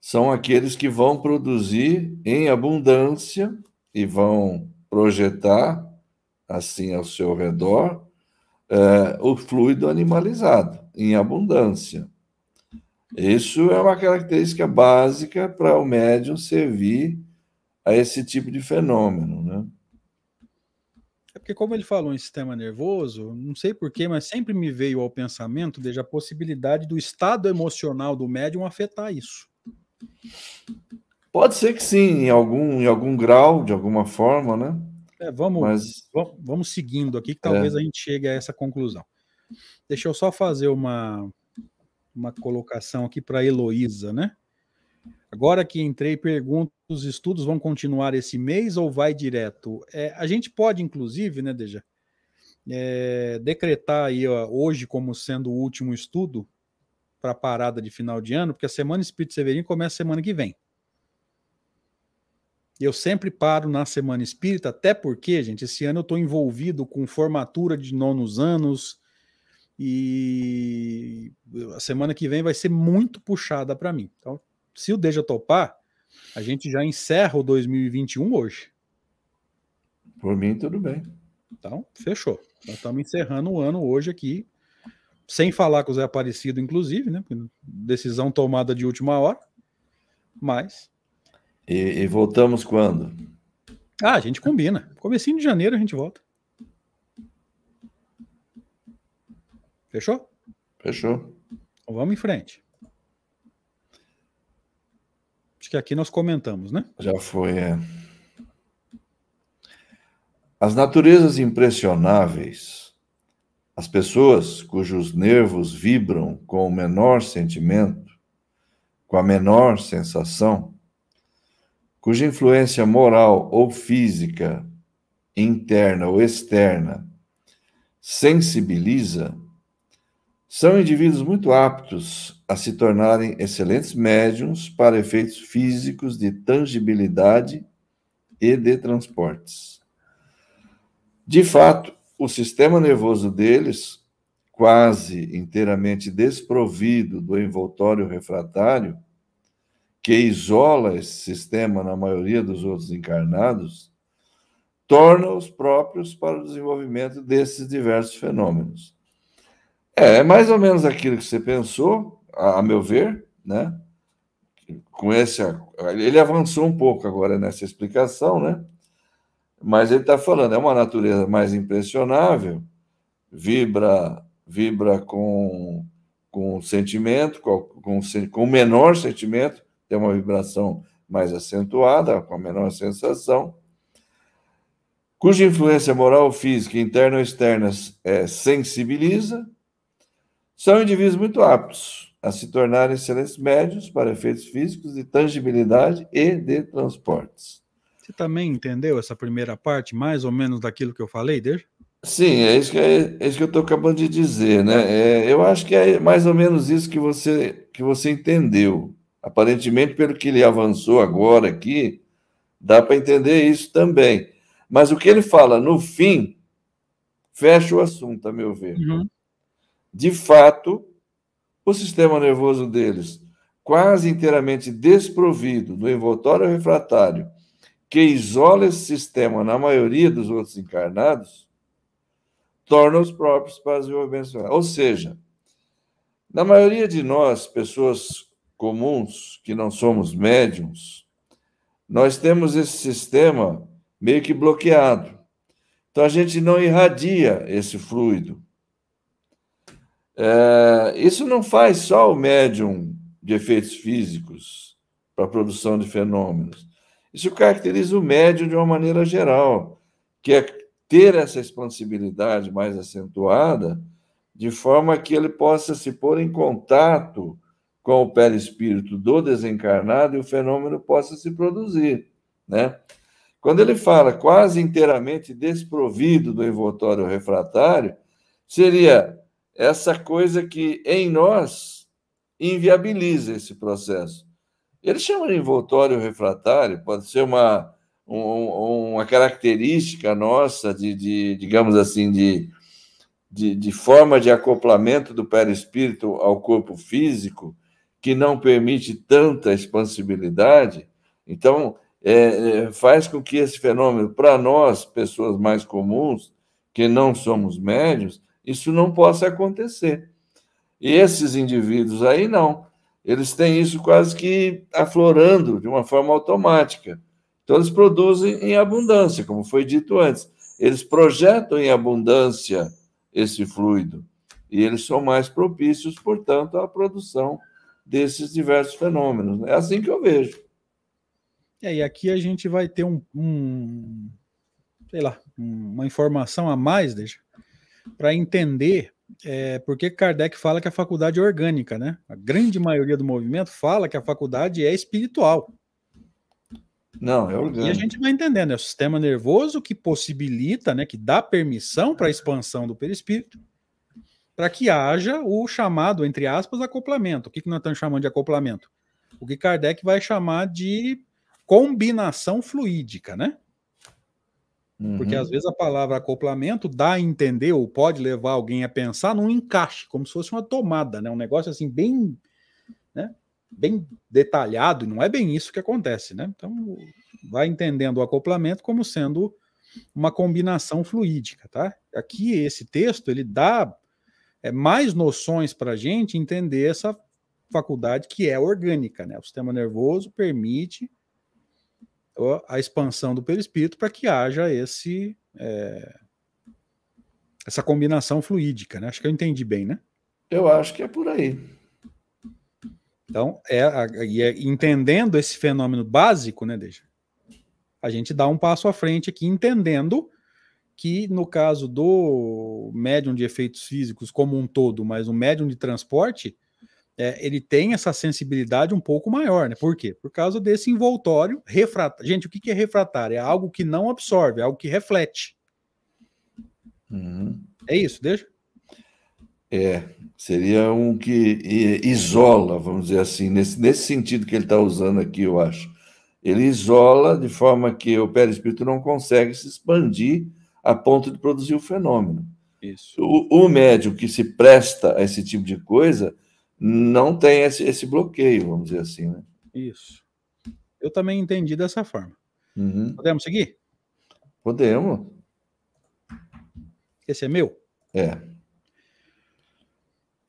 são aqueles que vão produzir em abundância e vão projetar, assim, ao seu redor, é, o fluido animalizado, em abundância. Isso é uma característica básica para o médium servir a esse tipo de fenômeno, né? É porque, como ele falou em sistema nervoso, não sei porquê, mas sempre me veio ao pensamento desde a possibilidade do estado emocional do médium afetar isso. Pode ser que sim, em algum, em algum grau, de alguma forma, né? É, vamos, mas... vamos, vamos seguindo aqui, que talvez é. a gente chegue a essa conclusão. Deixa eu só fazer uma, uma colocação aqui para Heloísa, né? Agora que entrei, pergunto: os estudos vão continuar esse mês ou vai direto? É, a gente pode, inclusive, né, Deja, é, decretar aí ó, hoje como sendo o último estudo para a parada de final de ano, porque a Semana Espírito Severino começa semana que vem. Eu sempre paro na Semana Espírita, até porque, gente, esse ano eu estou envolvido com formatura de nonos anos e a semana que vem vai ser muito puxada para mim. Então, se o Deja topar, a gente já encerra o 2021 hoje. Por mim, tudo bem. Então, fechou. Nós estamos encerrando o ano hoje aqui, sem falar com o Zé Aparecido, inclusive, né? Decisão tomada de última hora. Mas. E, e voltamos quando? Ah, a gente combina. Comecinho de janeiro a gente volta. Fechou? Fechou. Então vamos em frente. Acho que aqui nós comentamos, né? Já foi, é. As naturezas impressionáveis, as pessoas cujos nervos vibram com o menor sentimento, com a menor sensação, cuja influência moral ou física, interna ou externa, sensibiliza, são indivíduos muito aptos a se tornarem excelentes médiums para efeitos físicos de tangibilidade e de transportes. De fato, o sistema nervoso deles, quase inteiramente desprovido do envoltório refratário, que isola esse sistema na maioria dos outros encarnados, torna-os próprios para o desenvolvimento desses diversos fenômenos. É, é mais ou menos aquilo que você pensou, a, a meu ver, né? Com esse, ele avançou um pouco agora nessa explicação, né? Mas ele está falando, é uma natureza mais impressionável, vibra, vibra com, com sentimento, com, com, com menor sentimento, tem uma vibração mais acentuada, com a menor sensação, cuja influência moral, física, interna ou externa é, sensibiliza, são indivíduos muito aptos a se tornarem excelentes médios para efeitos físicos de tangibilidade e de transportes. Você também entendeu essa primeira parte, mais ou menos daquilo que eu falei, desde? Sim, é isso que, é, é isso que eu estou acabando de dizer, né? É, eu acho que é mais ou menos isso que você, que você entendeu. Aparentemente, pelo que ele avançou agora aqui, dá para entender isso também. Mas o que ele fala no fim fecha o assunto, a meu ver. Uhum. De fato, o sistema nervoso deles, quase inteiramente desprovido do envoltório refratário que isola esse sistema na maioria dos outros encarnados, torna os próprios para desenvolvimento. Ou seja, na maioria de nós, pessoas comuns, que não somos médiums, nós temos esse sistema meio que bloqueado. Então a gente não irradia esse fluido. É, isso não faz só o médium de efeitos físicos para a produção de fenômenos. Isso caracteriza o médium de uma maneira geral, que é ter essa expansibilidade mais acentuada, de forma que ele possa se pôr em contato com o perispírito do desencarnado e o fenômeno possa se produzir, né? Quando ele fala quase inteiramente desprovido do envoltório refratário, seria essa coisa que em nós inviabiliza esse processo. Ele chama de envoltório refratário, pode ser uma, um, uma característica nossa de, de digamos assim, de, de, de, forma de acoplamento do perispírito ao corpo físico, que não permite tanta expansibilidade. Então, é, é faz com que esse fenômeno, para nós, pessoas mais comuns, que não somos médios, isso não possa acontecer. E esses indivíduos aí não eles têm isso quase que aflorando de uma forma automática. Então, eles produzem em abundância, como foi dito antes. Eles projetam em abundância esse fluido. E eles são mais propícios, portanto, à produção desses diversos fenômenos. É assim que eu vejo. É, e aqui a gente vai ter um, um sei lá, uma informação a mais, deixa, para entender é, porque Kardec fala que a faculdade é orgânica, né? A grande maioria do movimento fala que a faculdade é espiritual. Não, é orgânico. E a gente vai entendendo, é o sistema nervoso que possibilita, né, que dá permissão para a expansão do perispírito, para que haja o chamado, entre aspas, acoplamento. O que, que nós estamos chamando de acoplamento? O que Kardec vai chamar de combinação fluídica, né? Uhum. Porque às vezes a palavra acoplamento dá a entender ou pode levar alguém a pensar num encaixe, como se fosse uma tomada, né? Um negócio assim bem, né? Bem detalhado, e não é bem isso que acontece, né? Então, vai entendendo o acoplamento como sendo uma combinação fluídica, tá? Aqui esse texto ele dá é, mais noções para a gente entender essa faculdade que é orgânica, né? O sistema nervoso permite a expansão do perispírito para que haja esse é, essa combinação fluídica, né? Acho que eu entendi bem, né? Eu acho que é por aí. Então, é, é entendendo esse fenômeno básico, né, Deixa? A gente dá um passo à frente aqui, entendendo que no caso do médium de efeitos físicos como um todo, mas o médium de transporte, é, ele tem essa sensibilidade um pouco maior, né? Por quê? Por causa desse envoltório refratário. Gente, o que é refratário? É algo que não absorve, é algo que reflete. Uhum. É isso, deixa? É, seria um que isola, vamos dizer assim, nesse, nesse sentido que ele está usando aqui, eu acho. Ele isola de forma que o perispírito não consegue se expandir a ponto de produzir o fenômeno. Isso. O, o médium que se presta a esse tipo de coisa não tem esse, esse bloqueio, vamos dizer assim, né? Isso. Eu também entendi dessa forma. Uhum. Podemos seguir? Podemos. Esse é meu? É.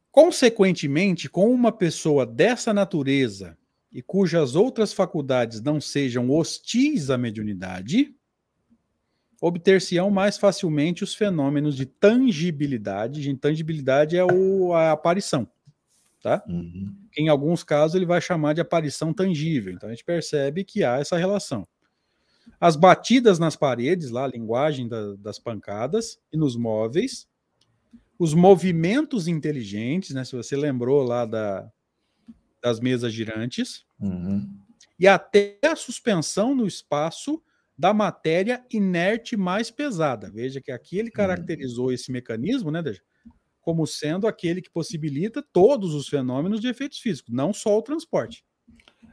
Consequentemente, com uma pessoa dessa natureza e cujas outras faculdades não sejam hostis à mediunidade, obter-se-ão mais facilmente os fenômenos de tangibilidade. Intangibilidade é o, a aparição tá? Uhum. Em alguns casos ele vai chamar de aparição tangível. Então a gente percebe que há essa relação. As batidas nas paredes, lá a linguagem da, das pancadas e nos móveis, os movimentos inteligentes, né? Se você lembrou lá da, das mesas girantes, uhum. e até a suspensão no espaço da matéria inerte mais pesada. Veja que aqui ele uhum. caracterizou uhum. esse mecanismo, né, Deja? Como sendo aquele que possibilita todos os fenômenos de efeitos físicos, não só o transporte.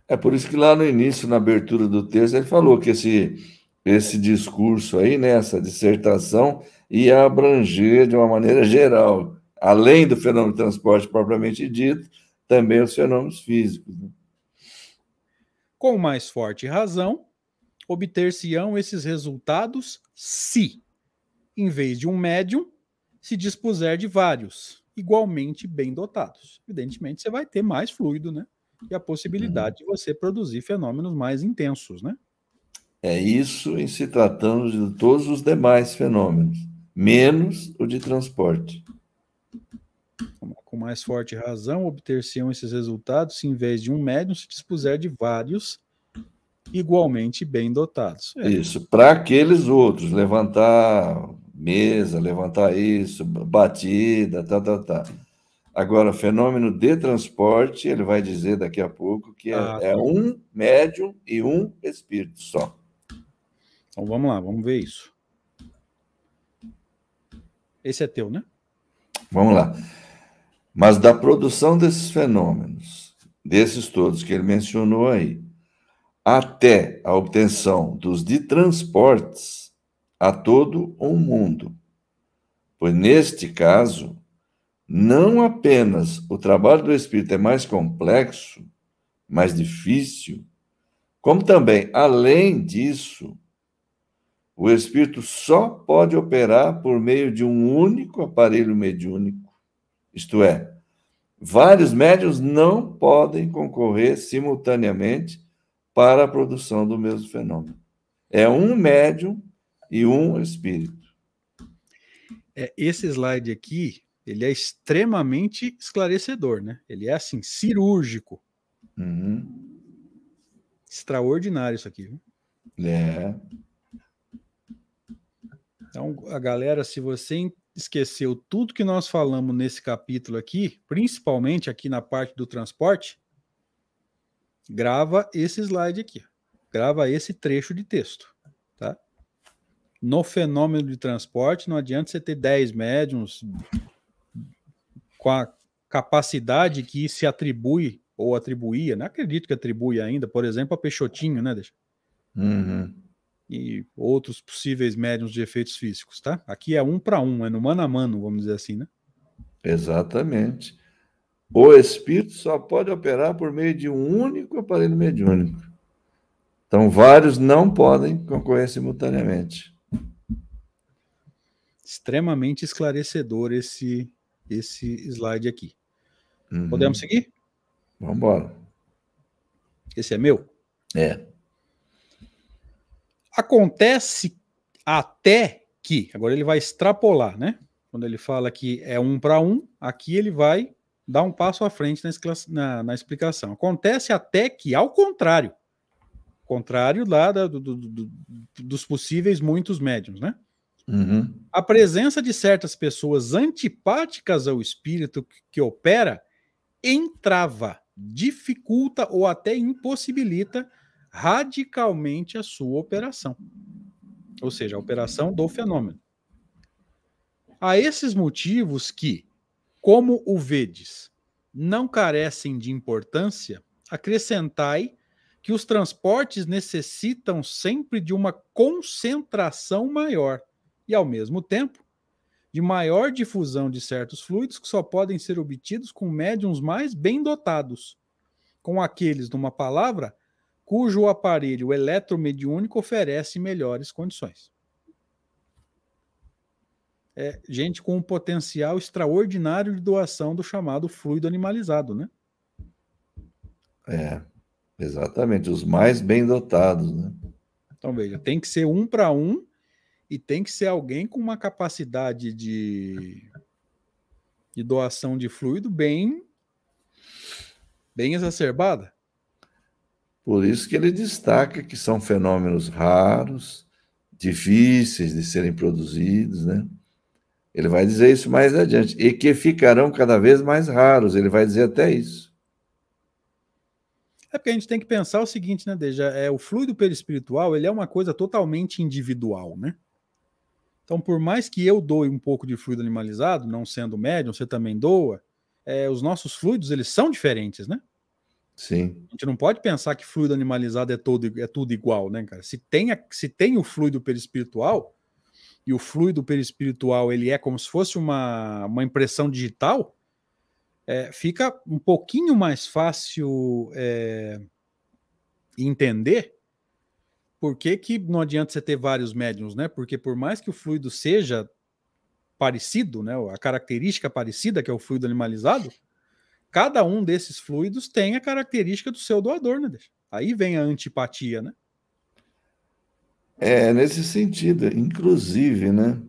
É por isso que lá no início, na abertura do texto, ele falou que esse, esse discurso aí, né, essa dissertação, ia abranger de uma maneira geral, além do fenômeno de transporte propriamente dito, também os fenômenos físicos. Né? Com mais forte razão, obter-se-ão esses resultados se, em vez de um médium, se dispuser de vários, igualmente bem dotados. Evidentemente, você vai ter mais fluido, né? E a possibilidade uhum. de você produzir fenômenos mais intensos, né? É isso em se tratando de todos os demais fenômenos, menos o de transporte. Com mais forte razão, obter-se-ão esses resultados se, em vez de um médium, se dispuser de vários igualmente bem dotados. É. Isso, para aqueles outros, levantar mesa, levantar isso, batida, tá, tá, tá. Agora, fenômeno de transporte, ele vai dizer daqui a pouco que é, ah, é um médium e um espírito só. Então vamos lá, vamos ver isso. Esse é teu, né? Vamos lá. Mas da produção desses fenômenos, desses todos que ele mencionou aí, até a obtenção dos de transportes, a todo um mundo. Pois neste caso, não apenas o trabalho do Espírito é mais complexo, mais difícil, como também, além disso, o Espírito só pode operar por meio de um único aparelho mediúnico, isto é, vários médios não podem concorrer simultaneamente para a produção do mesmo fenômeno. É um médium e um espírito. É, esse slide aqui, ele é extremamente esclarecedor, né? Ele é assim, cirúrgico. Uhum. Extraordinário isso aqui. Viu? É. Então, a galera, se você esqueceu tudo que nós falamos nesse capítulo aqui, principalmente aqui na parte do transporte, grava esse slide aqui. grava esse trecho de texto? No fenômeno de transporte, não adianta você ter 10 médiums com a capacidade que se atribui ou atribuía, não acredito que atribui ainda, por exemplo, a Peixotinho, né, deixa? Uhum. E outros possíveis médiums de efeitos físicos, tá? Aqui é um para um, é no mano a mano, vamos dizer assim, né? Exatamente. O espírito só pode operar por meio de um único aparelho mediúnico. Então, vários não podem concorrer simultaneamente. Extremamente esclarecedor esse, esse slide aqui. Uhum. Podemos seguir? Vamos embora. Esse é meu? É. Acontece até que, agora ele vai extrapolar, né? Quando ele fala que é um para um, aqui ele vai dar um passo à frente na, na, na explicação. Acontece até que, ao contrário, contrário lá da, do, do, do, dos possíveis muitos médiums, né? Uhum. A presença de certas pessoas antipáticas ao espírito que, que opera entrava, dificulta ou até impossibilita radicalmente a sua operação. Ou seja, a operação do fenômeno. A esses motivos que, como o vedes, não carecem de importância, acrescentai que os transportes necessitam sempre de uma concentração maior e, ao mesmo tempo, de maior difusão de certos fluidos que só podem ser obtidos com médiums mais bem dotados, com aqueles, numa palavra, cujo aparelho eletromediúnico oferece melhores condições. É gente com um potencial extraordinário de doação do chamado fluido animalizado, né? É, exatamente, os mais bem dotados, né? Então, veja, tem que ser um para um e tem que ser alguém com uma capacidade de, de doação de fluido bem, bem exacerbada. Por isso que ele destaca que são fenômenos raros, difíceis de serem produzidos, né? Ele vai dizer isso mais adiante, e que ficarão cada vez mais raros, ele vai dizer até isso. É porque a gente tem que pensar o seguinte, né, Deja? É, o fluido perispiritual, ele é uma coisa totalmente individual, né? Então, por mais que eu doe um pouco de fluido animalizado, não sendo médium, você também doa, é, os nossos fluidos, eles são diferentes, né? Sim. A gente não pode pensar que fluido animalizado é, todo, é tudo igual, né, cara? Se tem, a, se tem o fluido perispiritual, e o fluido perispiritual ele é como se fosse uma, uma impressão digital, é, fica um pouquinho mais fácil é, entender por que, que não adianta você ter vários médiums, né? Porque por mais que o fluido seja parecido, né? A característica parecida, que é o fluido animalizado, cada um desses fluidos tem a característica do seu doador, né? Aí vem a antipatia, né? É, nesse sentido, inclusive, né?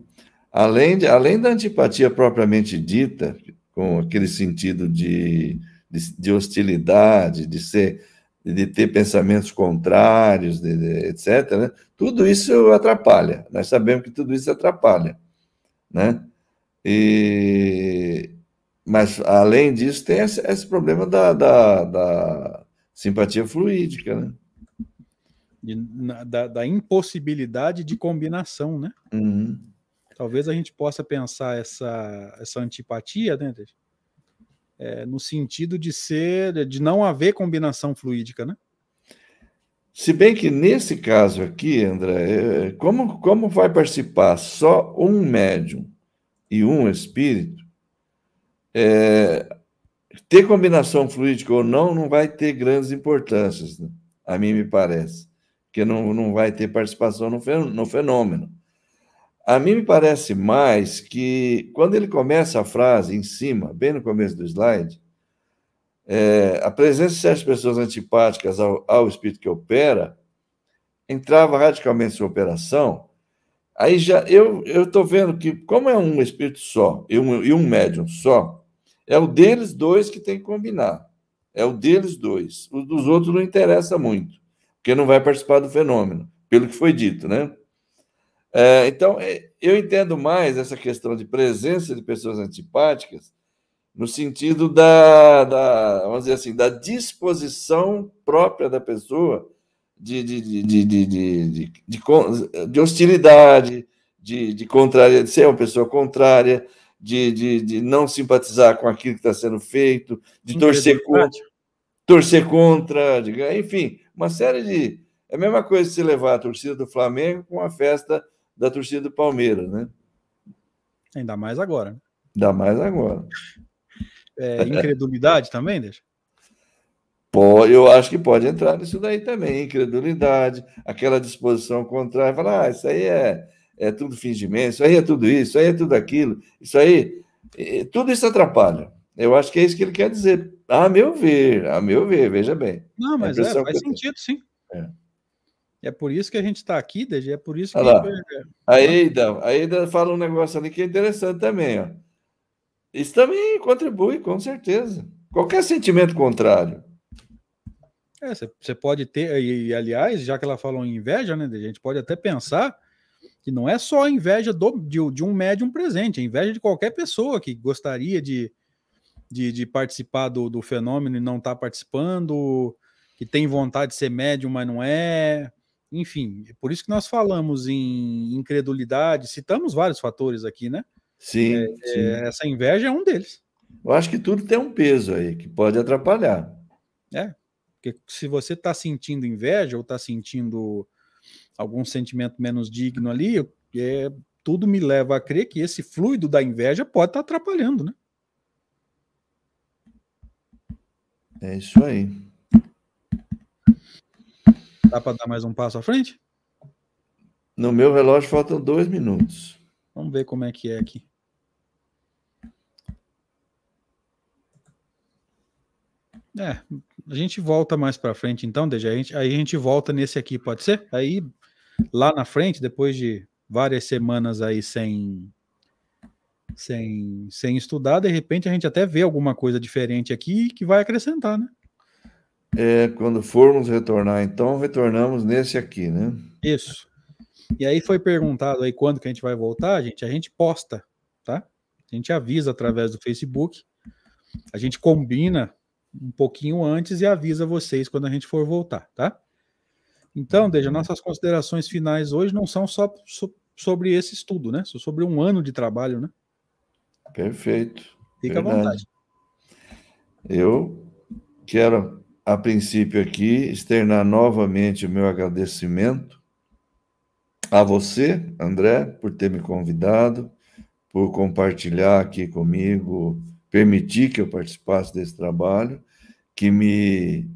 Além, de, além da antipatia propriamente dita, com aquele sentido de, de, de hostilidade, de ser de ter pensamentos contrários, de, de, etc., né? tudo isso atrapalha. Nós sabemos que tudo isso atrapalha. Né? E, mas, além disso, tem esse, esse problema da, da, da, simpatia fluídica, né? De, da, da, impossibilidade de combinação, né? Uhum. Talvez a gente possa pensar essa, essa antipatia, né? É, no sentido de ser, de não haver combinação fluídica, né? Se bem que nesse caso aqui, André, é, como, como vai participar só um médium e um espírito, é, ter combinação fluídica ou não, não vai ter grandes importâncias, né? a mim me parece, que não, não vai ter participação no fenômeno. A mim me parece mais que, quando ele começa a frase em cima, bem no começo do slide, é, a presença de certas pessoas antipáticas ao, ao espírito que opera entrava radicalmente em sua operação, aí já eu estou vendo que, como é um espírito só e um, e um médium só, é o deles dois que tem que combinar. É o deles dois. O dos outros não interessa muito, porque não vai participar do fenômeno, pelo que foi dito, né? É, então, é, eu entendo mais essa questão de presença de pessoas antipáticas no sentido da, da, vamos dizer assim, da disposição própria da pessoa de, de, de, de, de, de, de, hostilidade, de, de contrária, de ser uma pessoa contrária, de, de, de não simpatizar com aquilo que está sendo feito, de torcer contra, torcer contra, de, enfim, uma série de. É a mesma coisa se levar a torcida do Flamengo com a festa da torcida do Palmeiras, né? Ainda mais agora. Ainda mais agora. É, incredulidade também, deixa? Pode, eu acho que pode entrar nisso daí também, incredulidade, aquela disposição contrária, falar, ah, isso aí é, é tudo fingimento, isso aí é tudo isso, isso aí é tudo aquilo, isso aí, tudo isso atrapalha. Eu acho que é isso que ele quer dizer, a meu ver, a meu ver, veja bem. Não, mas é, faz sentido, sim. É. é. por isso que a gente está aqui, DG, é por isso que... Olha lá. A Eida, a Eida fala um negócio ali que é interessante também, ó. Isso também contribui, com certeza. Qualquer sentimento contrário é, você pode ter, e aliás, já que ela falou em inveja, né, a gente pode até pensar que não é só a inveja do, de, de, um médium presente, é inveja de qualquer pessoa que gostaria de, de, de participar do, do, fenômeno e não está participando, que tem vontade de ser médium, mas não é. Enfim, é por isso que nós falamos em incredulidade, citamos vários fatores aqui, né? Sim, é, sim. É, essa inveja é um deles. Eu acho que tudo tem um peso aí que pode atrapalhar. É, porque se você está sentindo inveja ou está sentindo algum sentimento menos digno ali, é, tudo me leva a crer que esse fluido da inveja pode estar tá atrapalhando, né? É isso aí. Dá para dar mais um passo à frente? No meu relógio faltam dois minutos. Vamos ver como é que é aqui. É, a gente volta mais para frente, então, desde a gente, aí a gente volta nesse aqui, pode ser? Aí lá na frente, depois de várias semanas aí sem sem sem estudar, de repente a gente até vê alguma coisa diferente aqui que vai acrescentar, né? É, quando formos retornar, então, retornamos nesse aqui, né? Isso. E aí foi perguntado aí quando que a gente vai voltar, gente, a gente posta, tá? A gente avisa através do Facebook, a gente combina um pouquinho antes e avisa vocês quando a gente for voltar, tá? Então, Deja, nossas considerações finais hoje não são só so, sobre esse estudo, né? São sobre um ano de trabalho, né? Perfeito. Fica Verdade. à vontade. Eu quero, a princípio aqui, externar novamente o meu agradecimento a você, André, por ter me convidado, por compartilhar aqui comigo permitir que eu participasse desse trabalho, que me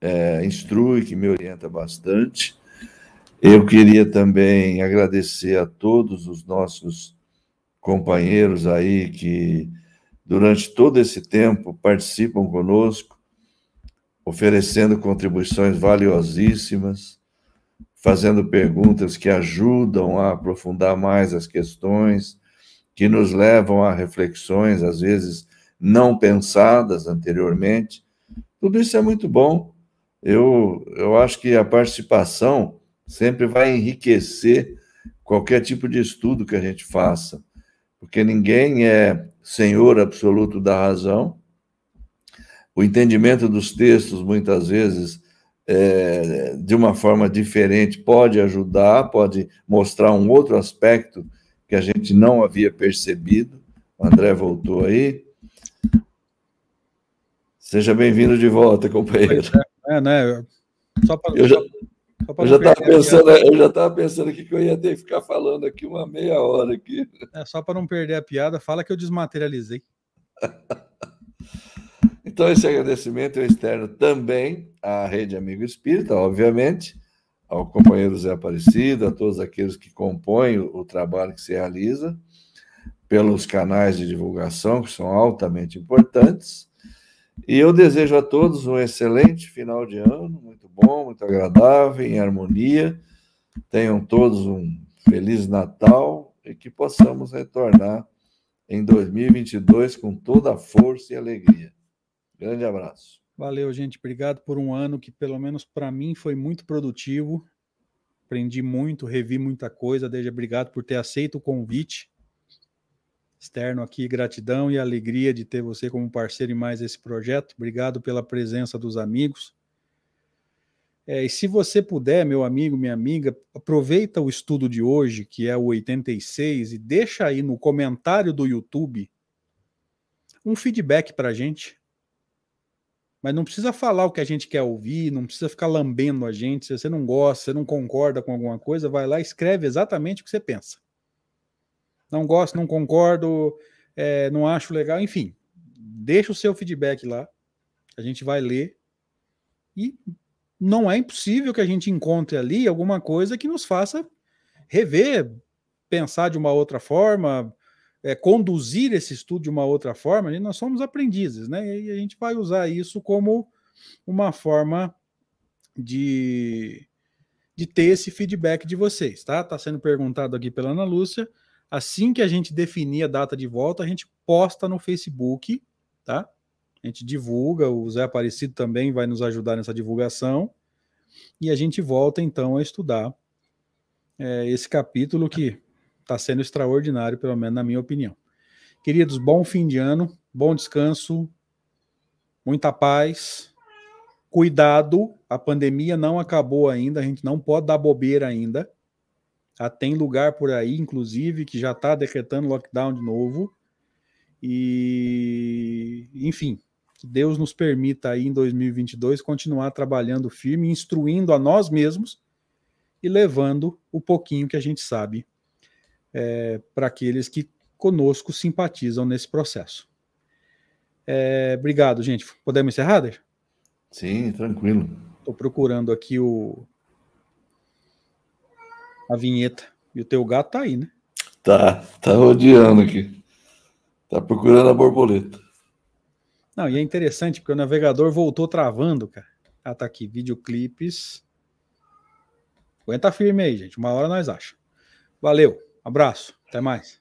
é, instrui, que me orienta bastante. Eu queria também agradecer a todos os nossos companheiros aí que, durante todo esse tempo, participam conosco, oferecendo contribuições valiosíssimas, fazendo perguntas que ajudam a aprofundar mais as questões, que nos levam a reflexões, às vezes não pensadas anteriormente. Tudo isso é muito bom. Eu, eu acho que a participação sempre vai enriquecer qualquer tipo de estudo que a gente faça, porque ninguém é senhor absoluto da razão. O entendimento dos textos, muitas vezes, é, de uma forma diferente, pode ajudar, pode mostrar um outro aspecto que a gente não havia percebido. O André voltou aí. Seja bem-vindo de volta, companheiro. É, é né? Só para. Eu já, eu já estava pensando, eu já estava pensando aqui que eu ia ter que ficar falando aqui uma meia hora aqui. É só para não perder a piada, fala que eu desmaterializei. então esse agradecimento eu externo também à Rede Amigo Espírita, obviamente, ao companheiro Zé Aparecido, a todos aqueles que compõem o trabalho que se realiza, pelos canais de divulgação, que são altamente importantes. E eu desejo a todos um excelente final de ano, muito bom, muito agradável, em harmonia. Tenham todos um feliz Natal e que possamos retornar em 2022 com toda a força e alegria. Grande abraço. Valeu, gente. Obrigado por um ano que, pelo menos para mim, foi muito produtivo. Aprendi muito, revi muita coisa. Desde obrigado por ter aceito o convite externo aqui. Gratidão e alegria de ter você como parceiro em mais esse projeto. Obrigado pela presença dos amigos. É, e se você puder, meu amigo, minha amiga, aproveita o estudo de hoje, que é o 86, e deixa aí no comentário do YouTube um feedback para gente. Mas não precisa falar o que a gente quer ouvir, não precisa ficar lambendo a gente. Se você não gosta, você não concorda com alguma coisa, vai lá e escreve exatamente o que você pensa. Não gosto, não concordo, é, não acho legal, enfim. Deixa o seu feedback lá. A gente vai ler e não é impossível que a gente encontre ali alguma coisa que nos faça rever, pensar de uma outra forma, é, conduzir esse estudo de uma outra forma. Nós somos aprendizes, né? E a gente vai usar isso como uma forma de, de ter esse feedback de vocês, tá? Está sendo perguntado aqui pela Ana Lúcia. Assim que a gente definir a data de volta, a gente posta no Facebook, tá? A gente divulga, o Zé Aparecido também vai nos ajudar nessa divulgação. E a gente volta então a estudar é, esse capítulo que está sendo extraordinário, pelo menos na minha opinião. Queridos, bom fim de ano, bom descanso, muita paz, cuidado, a pandemia não acabou ainda, a gente não pode dar bobeira ainda. Ah, tem lugar por aí, inclusive, que já está decretando lockdown de novo. E, enfim, que Deus nos permita aí em 2022 continuar trabalhando firme, instruindo a nós mesmos e levando o pouquinho que a gente sabe é, para aqueles que conosco simpatizam nesse processo. É, obrigado, gente. Podemos encerrar, Deixa? Sim, tranquilo. Estou procurando aqui o a vinheta. E o teu gato tá aí, né? Tá, tá rodeando aqui. Tá procurando a borboleta. Não, e é interessante porque o navegador voltou travando, cara. Ah, tá aqui, videoclipes. Aguenta firme aí, gente. Uma hora nós acha. Valeu, abraço, até mais.